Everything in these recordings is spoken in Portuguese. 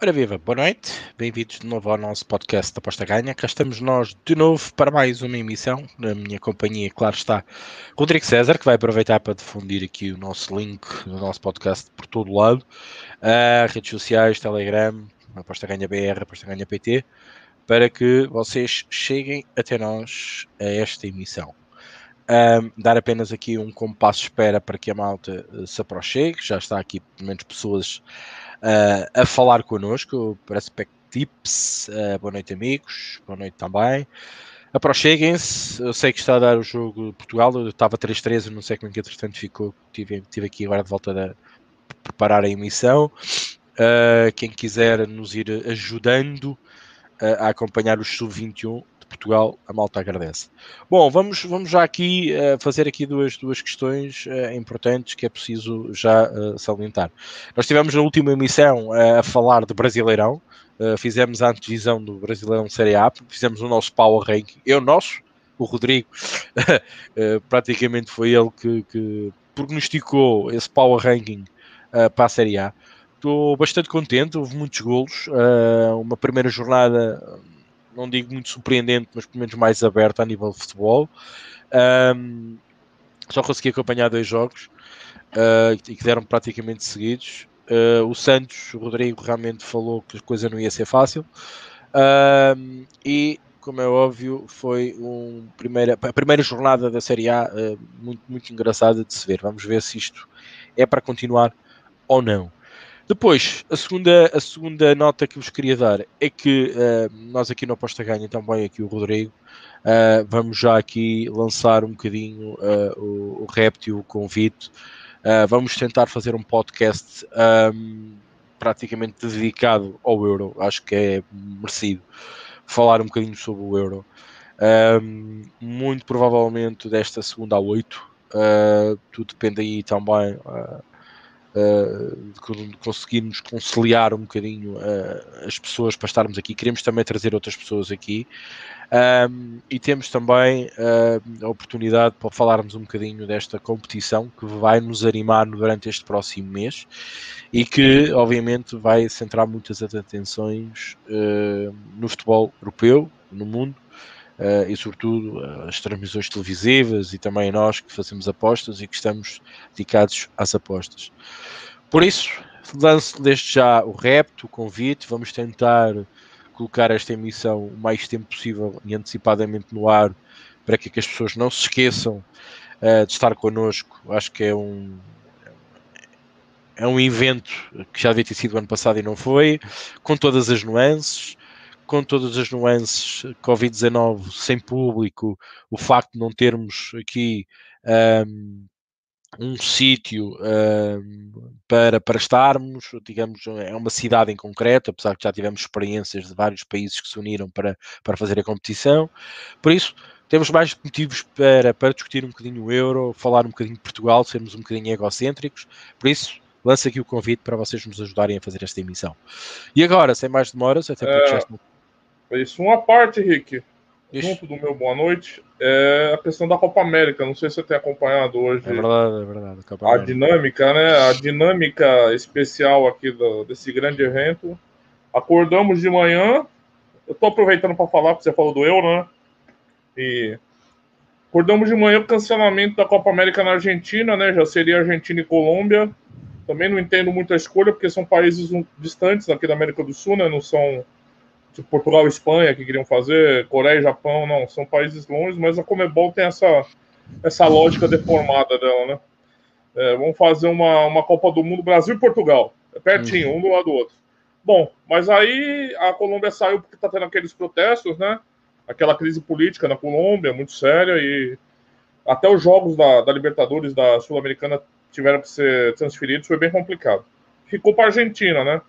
Ora viva, boa noite, bem-vindos de novo ao nosso podcast da Aposta Ganha. Cá estamos nós de novo para mais uma emissão. Na minha companhia, claro está, Rodrigo César, que vai aproveitar para difundir aqui o nosso link do nosso podcast por todo o lado. Uh, redes sociais, Telegram, Aposta Ganha BR, Aposta Ganha PT, para que vocês cheguem até nós a esta emissão. Dar apenas aqui um compasso de espera para que a malta uh, se aproxime, já está aqui pelo menos pessoas a falar connosco. Tips. Uh, boa noite, amigos. Boa noite também. Aproxeguem-se. Eu sei que está a dar o jogo de Portugal. Eu estava 3-3, não sei como é que entretanto ficou. Tive, tive aqui agora de volta a preparar a emissão. Uh, quem quiser nos ir ajudando a acompanhar os sub-21 Portugal, a malta agradece. Bom, vamos, vamos já aqui uh, fazer aqui duas, duas questões uh, importantes que é preciso já uh, salientar. Nós tivemos na última emissão a falar de Brasileirão, fizemos a antevisão do Brasileirão Série A, fizemos o nosso power ranking, eu nosso, o Rodrigo, praticamente foi ele que, que prognosticou esse power ranking para a Série A. Estou bastante contente, houve muitos golos, uma primeira jornada não digo muito surpreendente, mas pelo menos mais aberto a nível de futebol. Um, só consegui acompanhar dois jogos uh, e que deram praticamente seguidos. Uh, o Santos, o Rodrigo, realmente falou que a coisa não ia ser fácil. E, como é óbvio, foi um primeira, a primeira jornada da Série A uh, muito, muito engraçada de se ver. Vamos ver se isto é para continuar ou não. Depois, a segunda, a segunda nota que vos queria dar é que uh, nós aqui no Aposta Ganha, também aqui o Rodrigo, uh, vamos já aqui lançar um bocadinho uh, o, o réptil, o convite. vamos tentar fazer um podcast um, praticamente dedicado ao Euro, acho que é merecido falar um bocadinho sobre o Euro. Um, muito provavelmente desta segunda a oito, tudo depende aí também uh, conseguirmos conciliar um bocadinho uh, as pessoas para estarmos aqui. Queremos também trazer outras pessoas aqui. Um, e temos também uh, a oportunidade para falarmos um bocadinho desta competição que vai nos animar durante este próximo mês e que, obviamente, vai centrar muitas atenções no futebol europeu, no mundo, e sobretudo uh, as transmissões televisivas e também nós que fazemos apostas e que estamos dedicados às apostas. Por isso, lanço desde já o repto, o convite, vamos tentar colocar esta emissão o mais tempo possível e antecipadamente no ar para que, que as pessoas não se esqueçam uh, de estar connosco. Acho que é um, é um evento que já devia ter sido ano passado e não foi, com todas as nuances com todas as nuances, Covid-19 sem público, o facto de não termos aqui um, um sítio um, para, para estarmos, digamos, é uma cidade em concreto, apesar que já tivemos experiências de vários países que se uniram para, para fazer a competição. Por isso, temos mais motivos para, para discutir um bocadinho o euro, falar um bocadinho de Portugal, sermos um bocadinho egocêntricos. Por isso, lanço aqui o convite para vocês nos ajudarem a fazer esta emissão. E agora, sem mais demoras, até porque é... já estou isso. Uma parte, Rick, Ixi. junto do meu boa noite, é a questão da Copa América. Não sei se você tem acompanhado hoje. É verdade, é verdade. A, a dinâmica, né? A dinâmica especial aqui do, desse grande evento. Acordamos de manhã. Eu tô aproveitando para falar, porque você falou do Euro, né? E acordamos de manhã o cancelamento da Copa América na Argentina, né? Já seria Argentina e Colômbia. Também não entendo muito a escolha, porque são países distantes aqui da América do Sul, né? Não são Portugal e Espanha que queriam fazer, Coreia e Japão, não, são países longe, mas a Comebol tem essa, essa lógica deformada dela, né? É, vamos fazer uma, uma Copa do Mundo Brasil e Portugal, é pertinho, uhum. um do lado do outro. Bom, mas aí a Colômbia saiu porque está tendo aqueles protestos, né? Aquela crise política na Colômbia, muito séria, e até os jogos da, da Libertadores da Sul-Americana tiveram que ser transferidos, foi bem complicado. Ficou para a Argentina, né?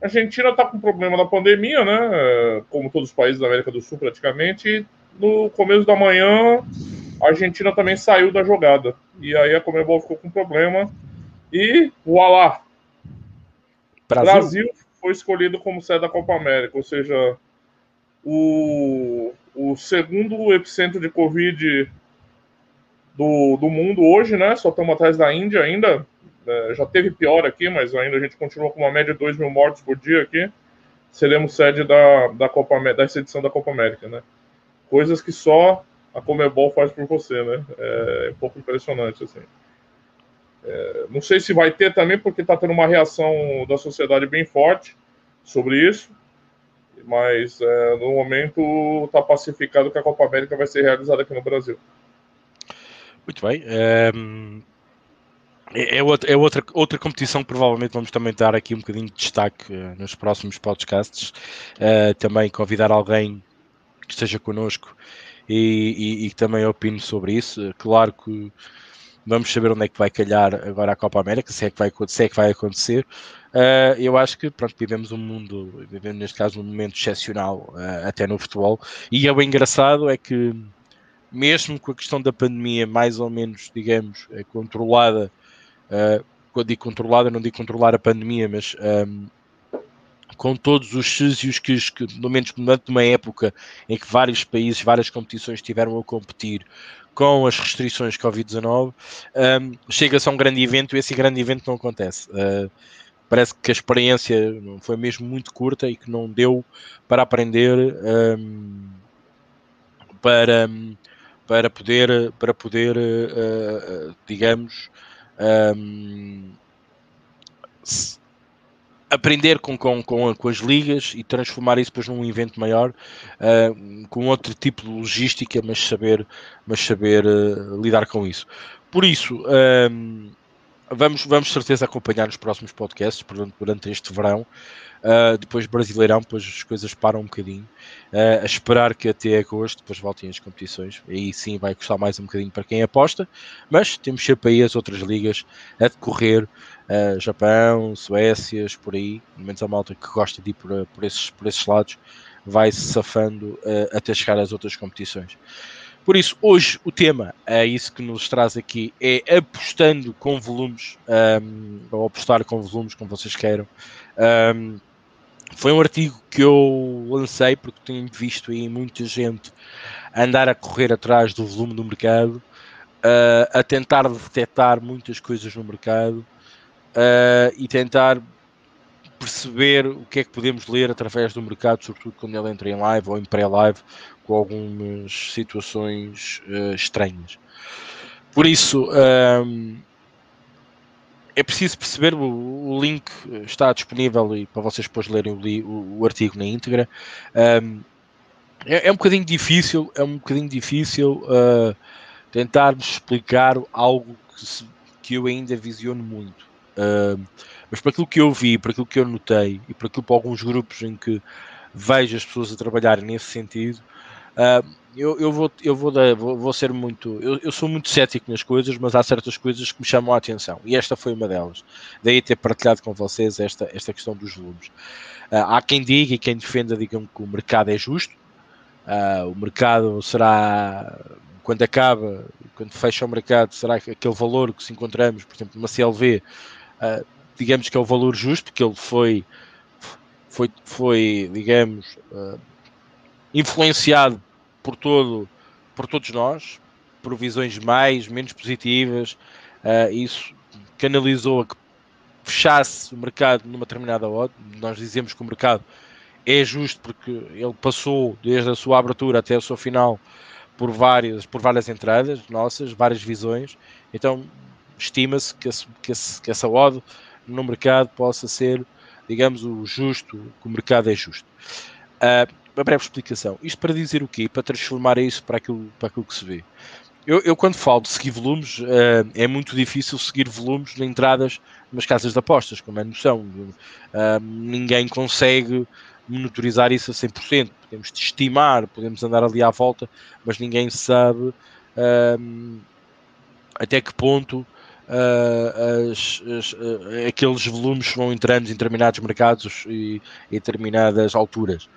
A Argentina está com problema da pandemia, né? Como todos os países da América do Sul, praticamente. No começo da manhã, a Argentina também saiu da jogada. E aí a Comebol ficou com problema. E voilá! Brasil. Brasil foi escolhido como sede da Copa América, ou seja, o, o segundo epicentro de Covid do, do mundo hoje, né? Só estamos atrás da Índia ainda. É, já teve pior aqui, mas ainda a gente continua com uma média de 2 mil mortes por dia aqui. Seremos sede da, da Copa dessa edição da Copa América, né? Coisas que só a Comebol faz por você, né? É, é um pouco impressionante, assim. É, não sei se vai ter também, porque está tendo uma reação da sociedade bem forte sobre isso, mas é, no momento está pacificado que a Copa América vai ser realizada aqui no Brasil. Muito bem. Ehm, é, é, outra, é outra, outra competição que provavelmente vamos também dar aqui um bocadinho de destaque uh, nos próximos podcasts. Uh, também convidar alguém que esteja connosco e, e, e também opine sobre isso. Claro que Vamos saber onde é que vai calhar agora a Copa América, se é que vai, se é que vai acontecer. Uh, eu acho que pronto, vivemos um mundo, vivemos neste caso um momento excepcional, até no futebol. E é o engraçado é que, mesmo com a questão da pandemia mais ou menos, digamos, controlada, uh, quando digo controlada, não digo controlar a pandemia, mas um, com todos os sítios que, que, no menos durante uma época em que vários países, várias competições tiveram a competir com as restrições Covid-19, um, chega-se a um grande evento e esse grande evento não acontece. Uh, parece que a experiência foi mesmo muito curta e que não deu para aprender um, para, para poder, para poder uh, digamos, um, aprender com, com, com, com, as ligas e transformar isso depois num evento maior, uh, com outro tipo de logística, mas saber, mas saber uh, lidar com isso. Por isso, uh, vamos, vamos certeza acompanhar os próximos podcasts durante, durante este verão. Uh, depois Brasileirão, depois as coisas param um bocadinho. Uh, a esperar que até agosto depois voltem as competições. Aí sim vai custar mais um bocadinho para quem aposta, mas temos sempre aí as outras ligas a decorrer. Uh, Japão, Suécias, por aí, pelo menos a malta que gosta de ir por, por, esses, por esses lados, vai se safando até chegar às outras competições. Por isso, hoje o tema é isso que nos traz aqui, é apostando com volumes, um, ou apostar com volumes, como vocês queiram. Um, foi um artigo que eu lancei porque tenho visto aí muita gente andar a correr atrás do volume do mercado, uh, a tentar detectar muitas coisas no mercado uh, e tentar perceber o que é que podemos ler através do mercado, sobretudo quando ele entra em live ou em pré-live, com algumas situações uh, estranhas. Por isso, um, é preciso perceber, o, link está disponível e para vocês depois lerem o, o, o artigo na íntegra. Um, é, é, um bocadinho difícil, é um bocadinho difícil uh, tentarmos explicar algo que, se, que, eu ainda visiono muito. Uh, mas para aquilo que eu vi, para aquilo que eu notei e para aquilo para alguns grupos em que vejo as pessoas a trabalharem nesse sentido, Uh, eu, eu, vou, eu vou, vou, vou, ser muito. Eu, eu, sou muito cético nas coisas, mas há certas coisas que me chamam a atenção e esta foi uma delas. Daí ter partilhado com vocês esta, esta questão dos volumes. Uh, há quem diga e quem defenda, digam que o mercado é justo, uh, o mercado será. Quando acaba, quando fecha o mercado, será que aquele valor que se encontramos, por exemplo, numa CLV, digamos que é o valor justo, porque ele foi, foi, foi digamos, influenciado por todo, por todos nós, por visões mais, menos positivas, uh, isso canalizou a que fechasse o mercado numa determinada hora. Nós dizemos que o mercado é justo porque ele passou desde a sua abertura até o seu final por várias, por várias entradas nossas, várias visões. Então estima-se que, que, que essa odd no mercado possa ser, digamos, o justo, que o mercado é justo. Uh, uma breve explicação. Isto para dizer o quê? Para transformar isso para aquilo, para aquilo que se vê. Eu, eu quando falo de seguir volumes, uh, é muito difícil seguir volumes de entradas nas casas de apostas, como é noção. Uh, ninguém consegue monitorizar isso a 100%. Podemos estimar, podemos andar ali à volta, mas ninguém sabe uh, até que ponto uh, as, as, uh, aqueles volumes vão entrando em determinados mercados e em determinadas alturas.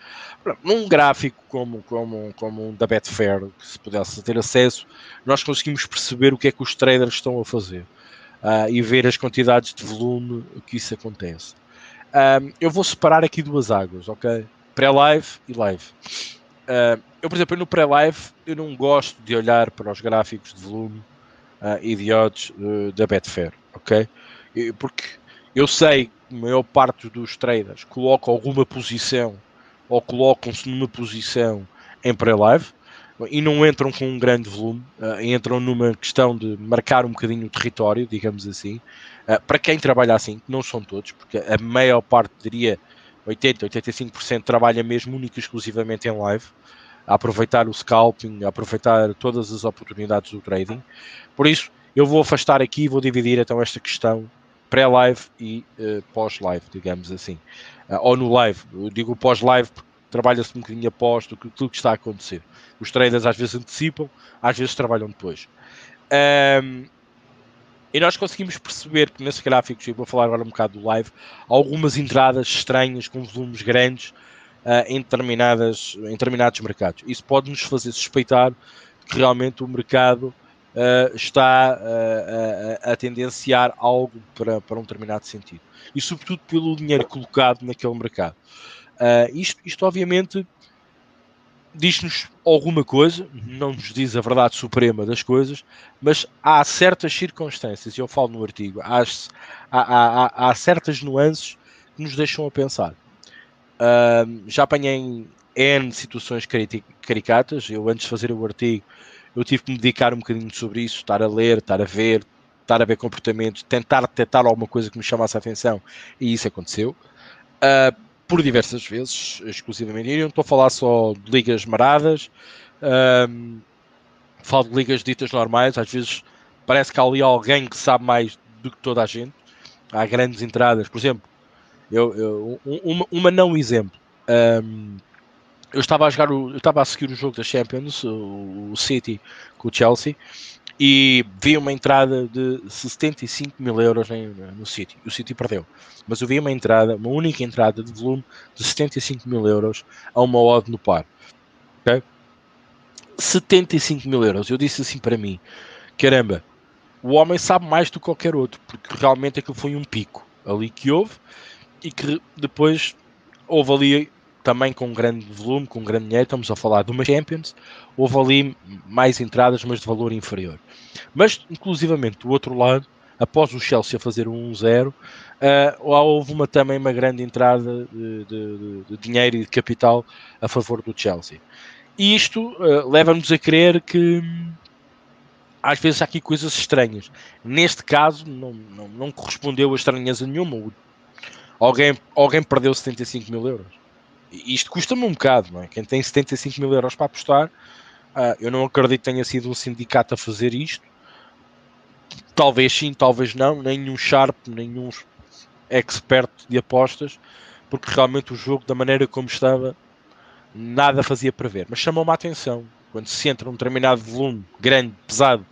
Num gráfico como, como, como um da Betfair, que se pudesse ter acesso, nós conseguimos perceber o que é que os traders estão a fazer uh, e ver as quantidades de volume que isso acontece. eu vou separar aqui duas águas, ok? Pré-live e live. eu, por exemplo, no pré-live, eu não gosto de olhar para os gráficos de volume uh, e de odds uh, da Betfair, ok? porque eu sei que a maior parte dos traders coloca alguma posição ou colocam-se numa posição em pré-live e não entram com um grande volume, uh, entram numa questão de marcar um bocadinho o território, digamos assim. Uh, para quem trabalha assim, que não são todos, porque a maior parte, diria 80, 85% trabalha mesmo única e exclusivamente em live, a aproveitar o scalping, a aproveitar todas as oportunidades do trading. Por isso, eu vou afastar aqui e vou dividir então esta questão pré-live e uh, pós-live, digamos assim. ou no live, eu digo pós-live porque trabalha-se um bocadinho após tudo que está a acontecer. Os traders às vezes antecipam, às vezes trabalham depois. Um, e nós conseguimos perceber que nesses gráficos, eu vou falar agora um bocado do live, algumas entradas estranhas com volumes grandes uh, em, determinadas, em determinados mercados. Isso pode nos fazer suspeitar que realmente o mercado uh, está uh, a, a, tendenciar algo para, para um determinado sentido. E sobretudo pelo dinheiro colocado naquele mercado. isto, isto, obviamente, diz-nos alguma coisa, não nos diz a verdade suprema das coisas, mas há certas circunstâncias, e eu falo no artigo, há, há, há, há certas nuances que nos deixam a pensar. Uh, já apanhei N situações caricatas, eu antes de fazer o artigo, eu tive que me dedicar um bocadinho sobre isso, estar a ler, estar a ver, estar a ver comportamento, tentar detectar alguma coisa que me chamasse a atenção, e isso aconteceu. Uh, por diversas vezes, exclusivamente. E não estou a falar só de ligas maradas, um, falo de ligas ditas normais. Às vezes parece que há ali alguém que sabe mais do que toda a gente. Há grandes entradas, por exemplo, eu, eu uma, uma, não exemplo. Um, eu estava a jogar, o, eu estava a seguir o jogo da Champions, o, o City com o Chelsea, e vi uma entrada de 75 mil euros no City. O City perdeu. Mas eu vi uma entrada, uma única entrada de volume de 75 mil euros a uma odd no par. Okay? 75 mil euros. Eu disse assim para mim: caramba, o homem sabe mais do que qualquer outro, porque realmente aquilo foi um pico ali que houve e que depois houve ali também com um grande volume, com um grande dinheiro, estamos a falar de uma Champions, houve ali mais entradas, mas de valor inferior. Mas, inclusivamente, do outro lado, após o Chelsea fazer um 1-0, uh, houve uma, também uma grande entrada de, de, de, dinheiro e de capital a favor do Chelsea. E isto uh, leva-nos a crer que às vezes há aqui coisas estranhas. Neste caso, não, não, não correspondeu a estranheza nenhuma. Alguém, alguém perdeu 75 mil euros isto custa-me um bocado, não é? Quem tem 75 mil euros para apostar, uh, eu não acredito que tenha sido um sindicato a fazer isto. Talvez sim, talvez não. Nenhum Sharp, nenhum expert de apostas, porque realmente o jogo, da maneira como estava, nada fazia prever. Mas chamou-me a atenção. Quando se entra num determinado volume grande, pesado,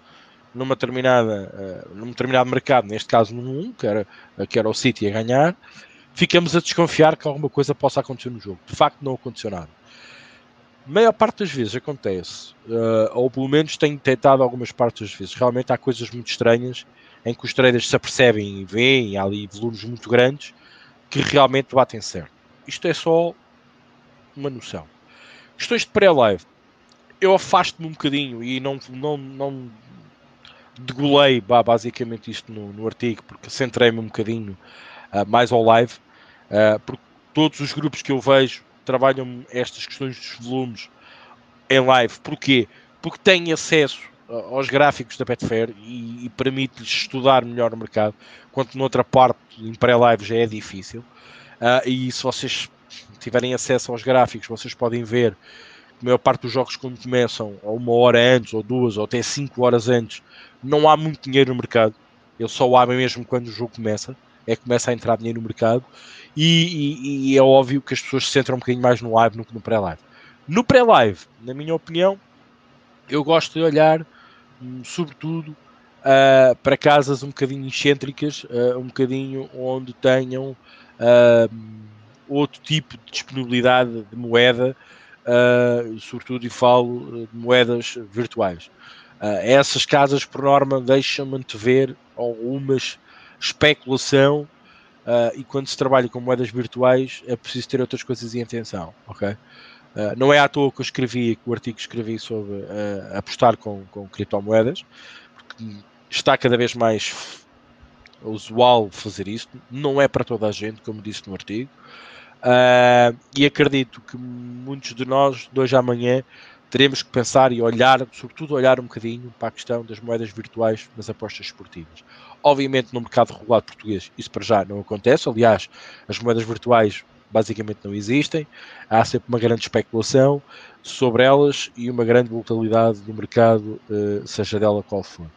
numa determinada, uh, num determinado mercado, neste caso num 1, que era, que era o City a ganhar, ficamos a desconfiar que alguma coisa possa acontecer no jogo. De facto, não aconteceu nada. A maior parte das vezes acontece, uh, ou pelo menos tenho tentado algumas partes das vezes. Realmente há coisas muito estranhas em que os traders se apercebem e veem, há ali volumes muito grandes que realmente batem certo. Isto é só uma noção. Questões de pré-live. Eu afasto-me um bocadinho e não, não, não degolei basicamente isto no, no artigo porque centrei-me um bocadinho uh, mais ao live Uh, porque todos os grupos que eu vejo trabalham estas questões dos volumes em live. Porquê? Porque têm acesso aos gráficos da Betfair e, e permite-lhes estudar melhor o mercado, quanto noutra parte, em pré-live, já é difícil. Uh, e se vocês tiverem acesso aos gráficos, vocês podem ver que a maior parte dos jogos, quando começam, ou uma hora antes, ou duas, ou até cinco horas antes, não há muito dinheiro no mercado. Ele só abre mesmo quando o jogo começa. É que começa a entrar dinheiro no mercado e, e, e, é óbvio que as pessoas se centram um bocadinho mais no live do que no pré-live. No pré-live, na minha opinião, eu gosto de olhar, hum, sobretudo, uh, para casas um bocadinho excêntricas, uh, um bocadinho onde tenham uh, outro tipo de disponibilidade de moeda, sobretudo e falo de moedas virtuais. essas casas, por norma, deixam-me ver algumas especulação Uh, e quando se trabalha com moedas virtuais é preciso ter outras coisas em atenção, ok? Uh, não é à toa que eu escrevi, que o artigo que escrevi sobre uh, apostar com, com criptomoedas, porque está cada vez mais usual fazer isso, não é para toda a gente, como disse no artigo, e acredito que muitos de nós, de hoje à manhã, teremos que pensar e olhar, sobretudo olhar um bocadinho para a questão das moedas virtuais nas apostas esportivas. Obviamente, no mercado regulado português, isso para já não acontece. Aliás, as moedas virtuais basicamente não existem. Há sempre uma grande especulação sobre elas e uma grande volatilidade do mercado, eh, seja dela qual for.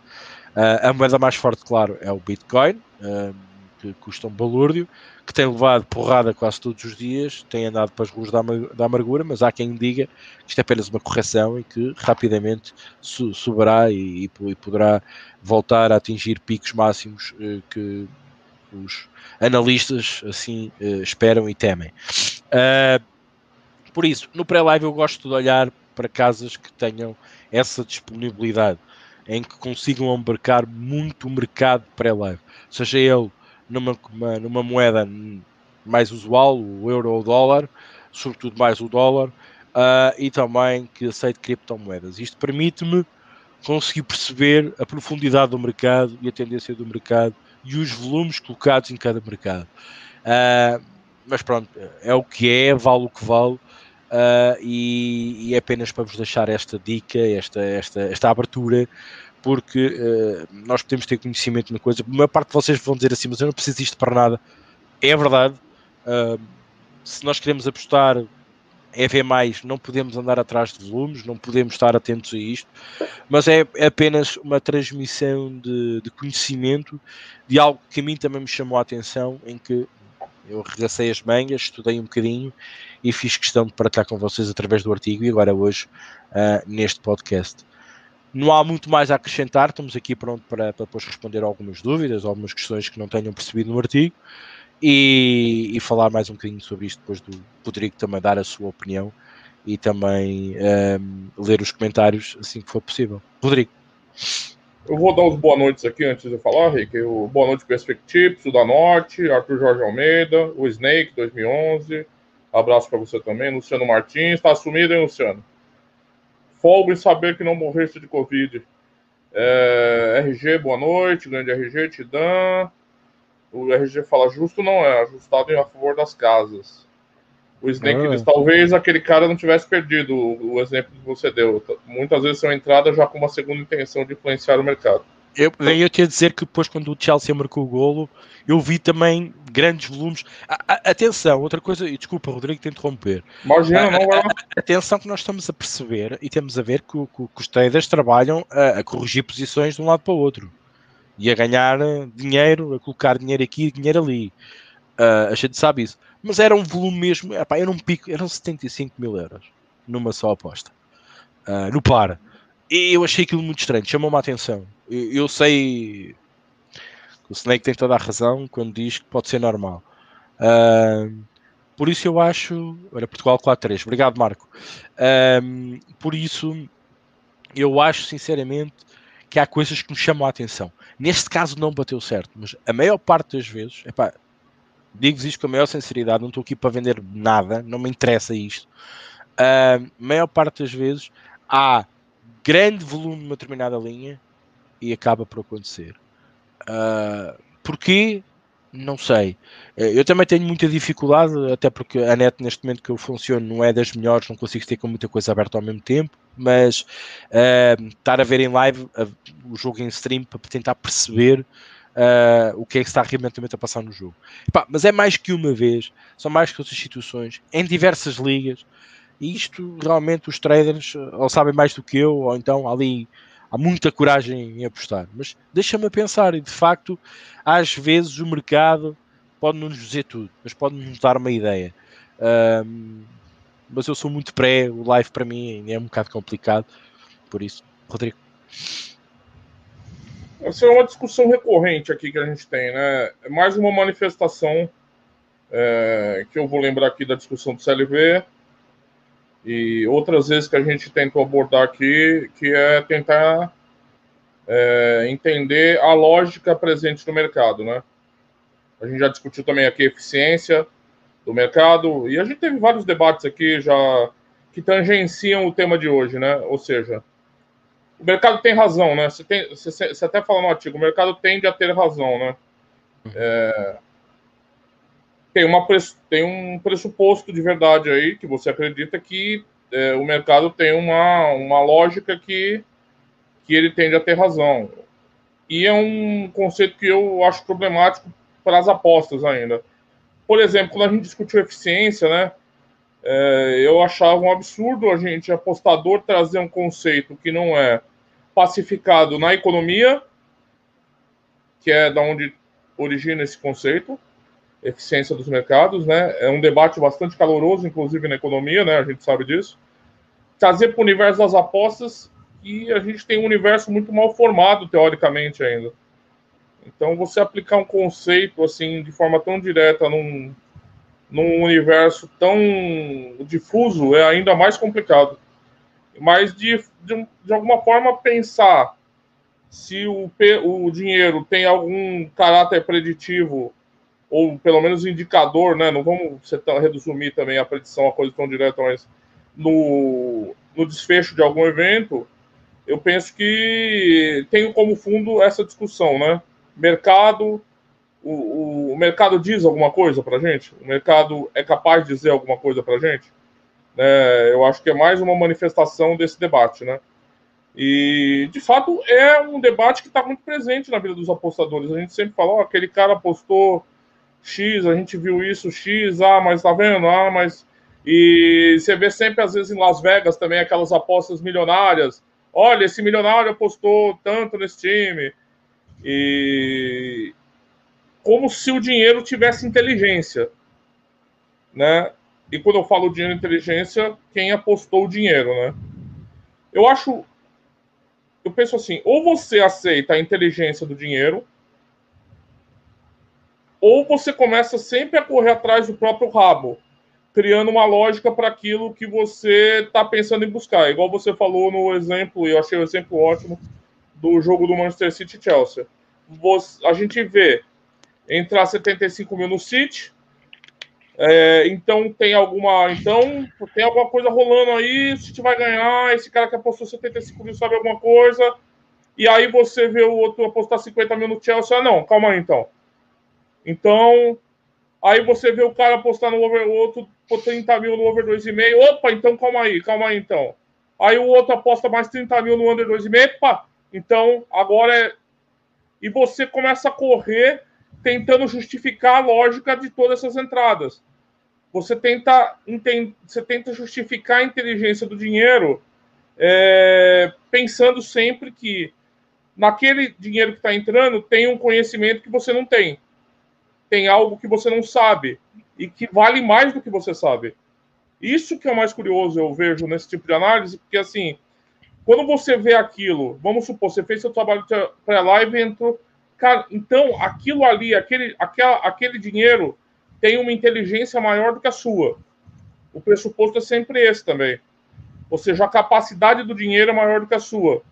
Eh, a moeda mais forte, claro, é o Bitcoin, eh, que custa um balúrdio, que tem levado porrada quase todos os dias, tem andado para as ruas da amargura, mas há quem diga que isto é apenas uma correção e que rapidamente subirá e, e poderá voltar a atingir picos máximos que os analistas assim uh, esperam e temem. Uh, por isso, no pré-live eu gosto de olhar para casas que tenham essa disponibilidade, em que consigam embarcar muito o mercado pré-live, seja ele numa, uma, numa moeda mais usual, o euro ou o dólar, sobretudo mais o dólar, uh, e também que aceite criptomoedas. Isto permite-me conseguir perceber a profundidade do mercado e a tendência do mercado e os volumes colocados em cada mercado. Uh, mas pronto, é o que é, vale o que vale. Uh, e, e, é apenas para vos deixar esta dica, esta, esta, esta abertura, porque uh, nós podemos ter conhecimento na coisa. A maior parte de vocês vão dizer assim, mas eu não preciso disto para nada. É verdade. Uh, se nós queremos apostar ver mais, não podemos andar atrás de volumes, não podemos estar atentos a isto, mas é, apenas uma transmissão de, de, conhecimento de algo que a mim também me chamou a atenção, em que eu regacei as mangas, estudei um bocadinho e fiz questão de partilhar com vocês através do artigo e agora hoje uh, neste podcast. Não há muito mais a acrescentar, estamos aqui pronto para, para depois responder algumas dúvidas, algumas questões que não tenham percebido no artigo e, e, falar mais um bocadinho sobre isto depois do Rodrigo também dar a sua opinião e também um, ler os comentários assim que for possível. Rodrigo. Eu vou dar os boa noites aqui antes de falar, Rick. O boa noite Perspectives, o da Norte, Arthur Jorge Almeida, o Snake 2011. Abraço para você também, Luciano Martins. Está sumido, hein, Luciano? Folga em saber que não morreste de Covid. É, RG, boa noite. Grande RG, Tidan o RG fala justo não é, ajustado em a favor das casas. O Snake ah. diz, talvez aquele cara não tivesse perdido o, o, exemplo que você deu. Muitas vezes são entradas já com uma segunda intenção de influenciar o mercado. Eu, eu tinha a dizer que depois, quando o Chelsea marcou o golo, eu vi também grandes volumes. A, a, atenção, outra coisa, e desculpa, Rodrigo, te interromper. Imagina, não, Atenção, que nós estamos a perceber e temos a ver que, que, que os traders trabalham a, a corrigir posições de um lado para o outro e a ganhar dinheiro, a colocar dinheiro aqui e dinheiro ali. Uh, a gente sabe isso. Mas era um volume mesmo, epá, era um pico, eram 75 mil euros numa só aposta. Uh, no par. E eu achei aquilo muito estranho, chamou-me a atenção. Eu, sei que o Snake tem toda a razão quando diz que pode ser normal. Uh, por isso eu acho. Olha, Portugal 4-3. Obrigado, Marco. por isso eu acho sinceramente que há coisas que me chamam a atenção. Neste caso não bateu certo, mas a maior parte das vezes, epá, digo isto com a maior sinceridade, não estou aqui para vender nada, não me interessa isto. A uh, maior parte das vezes há grande volume numa determinada linha e acaba por acontecer. Uh, porquê? Não sei. Eh, eu também tenho muita dificuldade, até porque a net neste momento que eu funciono não é das melhores, não consigo ter com muita coisa aberta ao mesmo tempo, mas uh, estar a ver em live uh, o jogo em stream para tentar perceber uh, o que é que está realmente a passar no jogo. Epá, mas é mais que uma vez, são mais que outras situações, em diversas ligas, e isto realmente os traders ou sabem mais do que eu, ou então ali há muita coragem em apostar. Mas deixa-me pensar, e de facto, às vezes o mercado pode não nos dizer tudo, mas pode nos dar uma ideia. Um, mas eu sou muito pré, o live para mim é um bocado complicado, por isso, Rodrigo. Essa é uma discussão recorrente aqui que a gente tem, né? É mais uma manifestação é, que eu vou lembrar aqui da discussão do CLV, e outras vezes que a gente tentou abordar aqui, que é tentar é, entender a lógica presente no mercado, né? A gente já discutiu também aqui a eficiência do mercado, e a gente teve vários debates aqui já que tangenciam o tema de hoje, né? Ou seja, o mercado tem razão, né? Você, tem, você, você até fala no artigo, o mercado tende a ter razão, né? É, tem, uma, tem um pressuposto de verdade aí, que você acredita que é, o mercado tem uma, uma lógica que, que ele tende a ter razão. E é um conceito que eu acho problemático para as apostas ainda. Por exemplo, quando a gente discutiu eficiência, né, é, eu achava um absurdo a gente, apostador, trazer um conceito que não é pacificado na economia, que é da onde origina esse conceito, eficiência dos mercados, né? É um debate bastante caloroso, inclusive na economia, né? A gente sabe disso. Trazer para o universo das apostas e a gente tem um universo muito mal formado teoricamente ainda. Então, você aplicar um conceito assim de forma tão direta num, num universo tão difuso é ainda mais complicado. Mas de, de, de alguma forma pensar se o, o dinheiro tem algum caráter preditivo ou pelo menos indicador, né? Não vamos resumir também a predição a coisa tão direta, mas no, no desfecho de algum evento, eu penso que tem como fundo essa discussão, né? Mercado, o, o, o mercado diz alguma coisa para gente? O mercado é capaz de dizer alguma coisa para gente? É, eu acho que é mais uma manifestação desse debate, né? E, de fato, é um debate que está muito presente na vida dos apostadores. A gente sempre fala, oh, aquele cara apostou X, a gente viu isso, X, ah, mas tá vendo? Ah, mas. E você vê sempre, às vezes, em Las Vegas também aquelas apostas milionárias. Olha, esse milionário apostou tanto nesse time. E. Como se o dinheiro tivesse inteligência. Né? E quando eu falo dinheiro inteligência, quem apostou o dinheiro, né? Eu acho. Eu penso assim: ou você aceita a inteligência do dinheiro ou você começa sempre a correr atrás do próprio rabo, criando uma lógica para aquilo que você está pensando em buscar. Igual você falou no exemplo, e eu achei o exemplo ótimo, do jogo do Manchester City Chelsea. A gente vê entrar 75 mil no City, é, então tem alguma. Então tem alguma coisa rolando aí, o City vai ganhar, esse cara que apostou 75 mil sabe alguma coisa, e aí você vê o outro apostar 50 mil no Chelsea. Ah, não, calma aí então. Então, aí você vê o cara apostar no over, o outro por 30 mil no over 2,5. Opa, então calma aí, calma aí então. Aí o outro aposta mais 30 mil no under 2,5. Epa, então agora é. E você começa a correr tentando justificar a lógica de todas essas entradas. Você tenta, você tenta justificar a inteligência do dinheiro é... pensando sempre que naquele dinheiro que está entrando tem um conhecimento que você não tem tem algo que você não sabe e que vale mais do que você sabe. Isso que é o mais curioso, eu vejo nesse tipo de análise, porque assim, quando você vê aquilo, vamos supor, você fez seu trabalho pré-live entrou. Cara, então aquilo ali, aquele, aquela, aquele dinheiro tem uma inteligência maior do que a sua. O pressuposto é sempre esse também. Ou seja, a capacidade do dinheiro é maior do que a sua.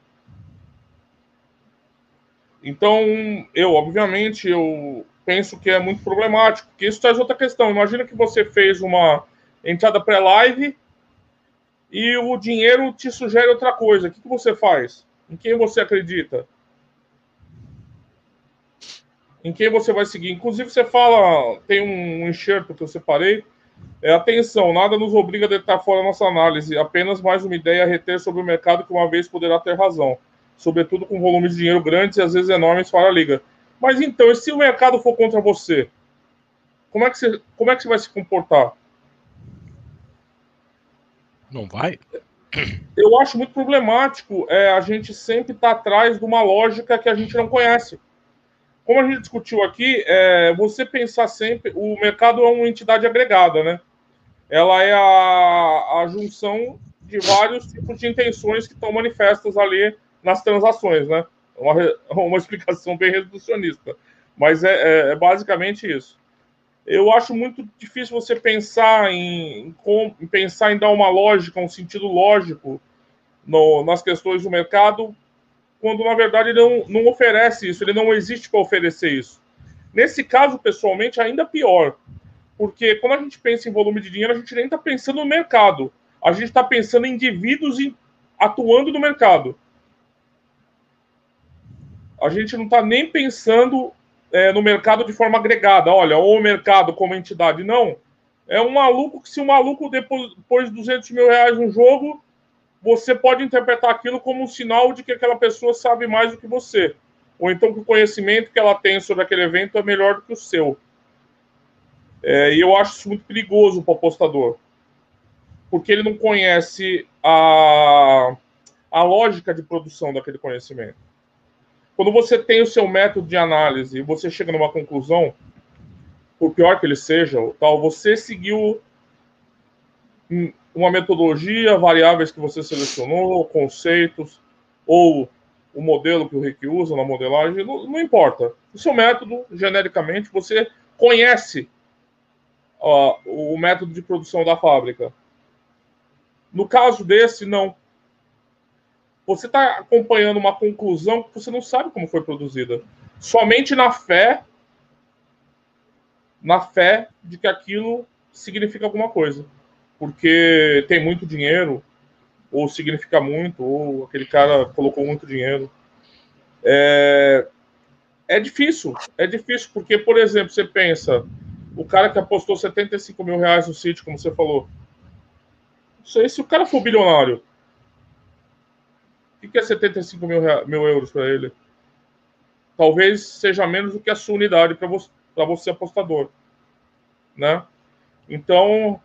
Então, eu, obviamente, eu penso que é muito problemático, porque isso traz outra questão. Imagina que você fez uma entrada pré-live e o dinheiro te sugere outra coisa. O que, que você faz? Em quem você acredita? Em quem você vai seguir? Inclusive, você fala, tem um enxerto que eu separei. É, atenção, nada nos obriga a deitar fora nossa análise, apenas mais uma ideia a reter sobre o mercado que uma vez poderá ter razão, sobretudo com volumes de dinheiro grandes e às vezes enormes para a liga. Mas então, e se o mercado for contra você? Como é que você, como é que você vai se comportar? Não vai? Eu acho muito problemático é, a gente sempre estar tá atrás de uma lógica que a gente não conhece. Como a gente discutiu aqui, é, você pensar sempre. O mercado é uma entidade agregada, né? Ela é a, a junção de vários tipos de intenções que estão manifestas ali nas transações, né? Uma, uma explicação bem reducionista, mas é, é, é, basicamente isso. Eu acho muito difícil você pensar em, em pensar em dar uma lógica, um sentido lógico no, nas questões do mercado, quando na verdade ele não, não oferece isso, ele não existe para oferecer isso. Nesse caso, pessoalmente, ainda pior, porque quando a gente pensa em volume de dinheiro, a gente nem está pensando no mercado, a gente está pensando em indivíduos atuando no mercado a gente não está nem pensando é, no mercado de forma agregada. Olha, ou o mercado como entidade. Não. É um maluco que, se o maluco depois, depois de 200 mil reais no jogo, você pode interpretar aquilo como um sinal de que aquela pessoa sabe mais do que você. Ou então que o conhecimento que ela tem sobre aquele evento é melhor do que o seu. É, e eu acho isso muito perigoso para o apostador. Porque ele não conhece a, a lógica de produção daquele conhecimento. Quando você tem o seu método de análise e você chega numa conclusão, por pior que ele seja, tal, você seguiu uma metodologia, variáveis que você selecionou, conceitos, ou o modelo que o Rick usa na modelagem, não, não importa. O seu método, genericamente, você conhece ó, o método de produção da fábrica. No caso desse, não. Você está acompanhando uma conclusão que você não sabe como foi produzida. Somente na fé, na fé de que aquilo significa alguma coisa porque tem muito dinheiro, ou significa muito, ou aquele cara colocou muito dinheiro. É, é difícil, é difícil, porque, por exemplo, você pensa, o cara que apostou 75 mil reais no City, como você falou, não sei se o cara for bilionário, o que é 75 mil, mil euros para ele? Talvez seja menos do que a sua unidade para você, você apostador, né? Então,